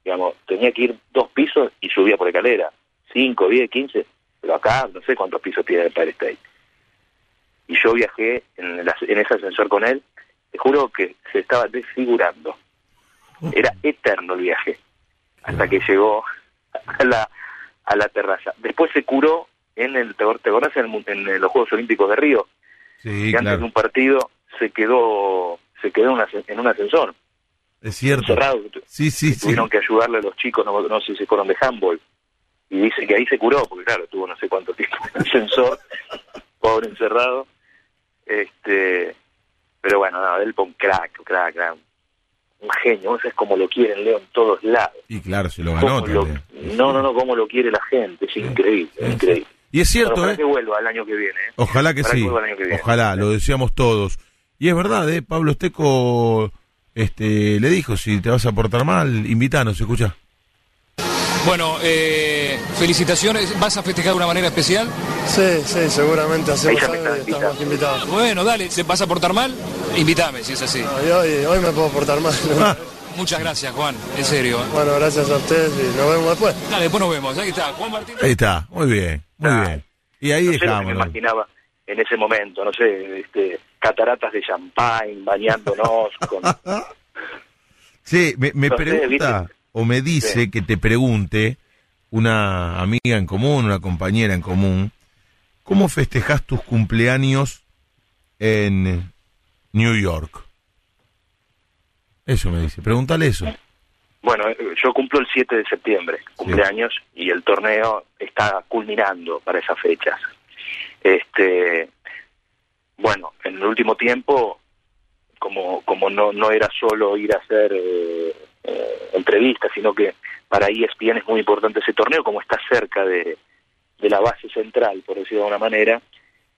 [SPEAKER 3] Digamos, tenía que ir dos pisos y subía por escalera, cinco, diez, quince, pero acá no sé cuántos pisos tiene el Empire State. Y yo viajé en, en ese ascensor con él, te juro que se estaba desfigurando. Era eterno el viaje, hasta que llegó a la, a la terraza. Después se curó en el, ¿te acordás en, en los Juegos Olímpicos de Río?
[SPEAKER 2] Sí,
[SPEAKER 3] que antes de un partido se quedó se quedó en un ascensor
[SPEAKER 2] es cierto. Sí, sí,
[SPEAKER 3] Tuvieron que ayudarle a los chicos, no, no sé si fueron de handball. Y dice que ahí se curó, porque claro, tuvo no sé cuánto tiempo en el ascensor, pobre encerrado. Este, pero bueno, no, él un crack, crack, crack, un genio, eso es como lo quieren Leo en todos lados.
[SPEAKER 2] Y claro, se lo ganó
[SPEAKER 3] no, no, no, como lo quiere la gente, es increíble, increíble.
[SPEAKER 2] Y es cierto, ojalá
[SPEAKER 3] ¿eh? que vuelva el año que viene. ¿eh?
[SPEAKER 2] Ojalá que sí, ojalá, lo deseamos todos. Y es verdad, ¿eh? Pablo Esteco este, le dijo, si te vas a portar mal, invítanos, escucha.
[SPEAKER 9] Bueno, eh, felicitaciones. ¿Vas a festejar de una manera especial?
[SPEAKER 10] Sí, sí, seguramente hacemos algo estamos invitados.
[SPEAKER 9] Bueno, dale, ¿se vas a portar mal? Invítame, si es así.
[SPEAKER 10] hoy, me puedo portar mal.
[SPEAKER 9] Muchas gracias, Juan, en serio. ¿eh?
[SPEAKER 10] Bueno, gracias a ustedes y nos vemos después.
[SPEAKER 9] Dale, después nos vemos. Ahí está, Juan Martín.
[SPEAKER 2] Ahí está, muy bien, muy bien. Y ahí
[SPEAKER 3] no me imaginaba en ese momento, no sé, este, cataratas de champán, bañándonos con...
[SPEAKER 2] Sí, me, pregunta o me dice que te pregunte una amiga en común, una compañera en común, ¿cómo festejas tus cumpleaños en New York? Eso me dice, pregúntale eso.
[SPEAKER 3] Bueno, yo cumplo el 7 de septiembre, cumpleaños, y el torneo está culminando para esas fechas. Este, bueno, en el último tiempo, como, como no, no era solo ir a hacer eh, eh, entrevistas, sino que para ESPN es muy importante ese torneo, como está cerca de, de la base central, por decirlo de alguna manera,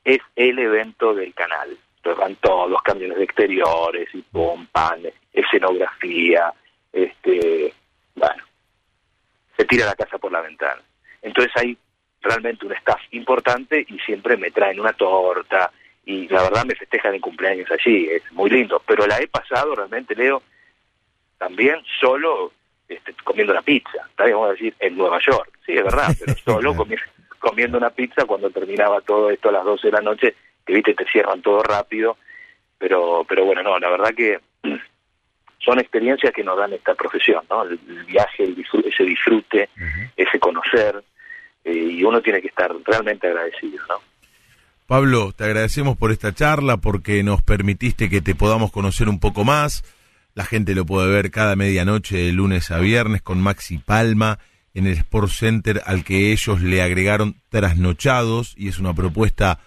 [SPEAKER 3] es el evento del canal. Entonces van todos los camiones de exteriores y pompan, escenografía, este, bueno, se tira la casa por la ventana. Entonces hay realmente un staff importante y siempre me traen una torta y la verdad me festejan el cumpleaños allí, es muy lindo. Pero la he pasado realmente, Leo, también solo este, comiendo una pizza, vamos a decir, en Nueva York, sí, es verdad, pero solo comiendo una pizza cuando terminaba todo esto a las 12 de la noche, que viste, te cierran todo rápido, pero, pero bueno, no, la verdad que son experiencias que nos dan esta profesión, ¿no? El, viaje, ese disfrute, ese conocer, y uno tiene que estar realmente agradecido, ¿no?
[SPEAKER 2] Pablo, te agradecemos por esta charla, porque nos permitiste que te podamos conocer un poco más. La gente lo puede ver cada medianoche de lunes a viernes con Maxi Palma en el Sport Center al que ellos le agregaron trasnochados y es una propuesta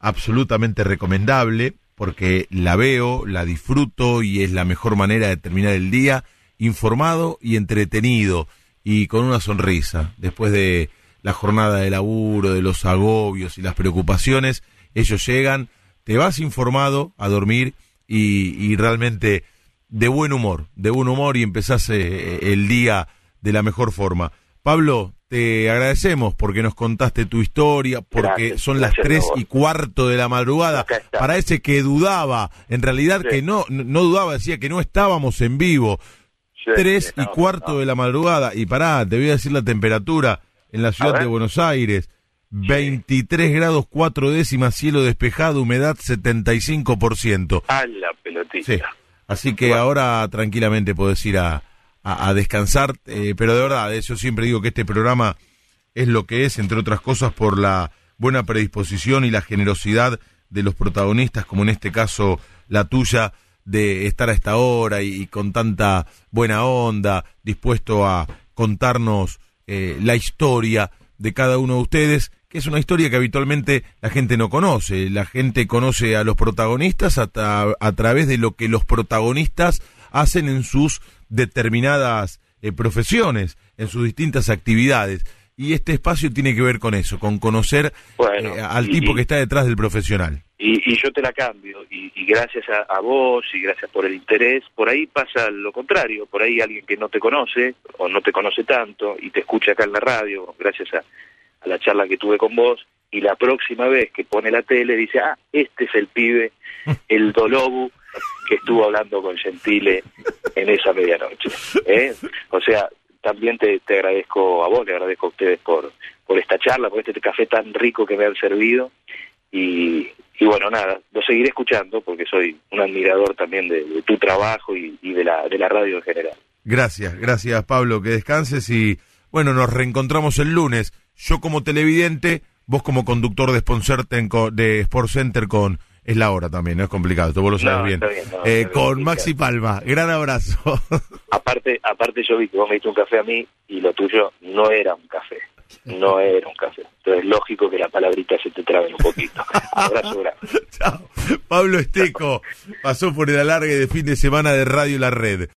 [SPEAKER 2] absolutamente recomendable porque la veo, la disfruto y es la mejor manera de terminar el día informado y entretenido y con una sonrisa después de la jornada de laburo, de los agobios y las preocupaciones, ellos llegan, te vas informado a dormir y, realmente de buen humor, de buen humor y empezás eh, el día de la mejor forma. Pablo, te agradecemos porque nos contaste tu historia, porque son las tres y cuarto de la madrugada. Parece que dudaba, en realidad que no, no dudaba, decía que no estábamos en vivo. tres y cuarto de la madrugada. Y pará, te voy a decir la temperatura en la ciudad de Buenos Aires. 23 grados 4 décimas, cielo despejado, humedad 75%.
[SPEAKER 3] A la pelotita.
[SPEAKER 2] Así que ahora tranquilamente puedes ir a, a, descansar, eh, pero de verdad, yo siempre digo que este programa es lo que es, entre otras cosas, por la buena predisposición y la generosidad de los protagonistas, como en este caso la tuya, de estar a esta hora y, con tanta buena onda, dispuesto a contarnos eh, la historia de cada uno de ustedes, que es una historia que habitualmente la gente no conoce. La gente conoce a los protagonistas a, a través de lo que los protagonistas hacen en sus determinadas eh, profesiones, en sus distintas actividades. Y este espacio tiene que ver con eso, con conocer eh, al tipo que está detrás del profesional.
[SPEAKER 3] Y, yo te la cambio, y, gracias a, vos y gracias por el interés, por ahí pasa lo contrario, por ahí alguien que no te conoce o no te conoce tanto y te escucha acá en la radio, gracias a, a la charla que tuve con vos, y la próxima vez que pone la tele dice, ah, este es el pibe, el Dolobu que estuvo hablando con Gentile en esa medianoche. ¿eh? O sea, también te, te, agradezco a vos, le agradezco a ustedes por, por esta charla, por este café tan rico que me han servido. Y, y bueno, nada, lo seguiré escuchando porque soy un admirador también de, tu trabajo y, y, de, la, de la radio en general.
[SPEAKER 2] Gracias, gracias Pablo, que descanses y bueno, nos reencontramos el lunes. Yo como televidente, vos como conductor de, de Sport Center con es la hora también, no es complicado, tú vos lo sabes bien. Eh, con Maxi Palma, gran abrazo.
[SPEAKER 3] aparte, aparte yo vi que vos me diste un café a mí y lo tuyo no era un café, no era un café. Entonces es lógico que la palabrita se te trabe un poquito. Abrazo
[SPEAKER 2] Chao. Pablo Esteco pasó por el alargue de fin de semana de Radio La Red.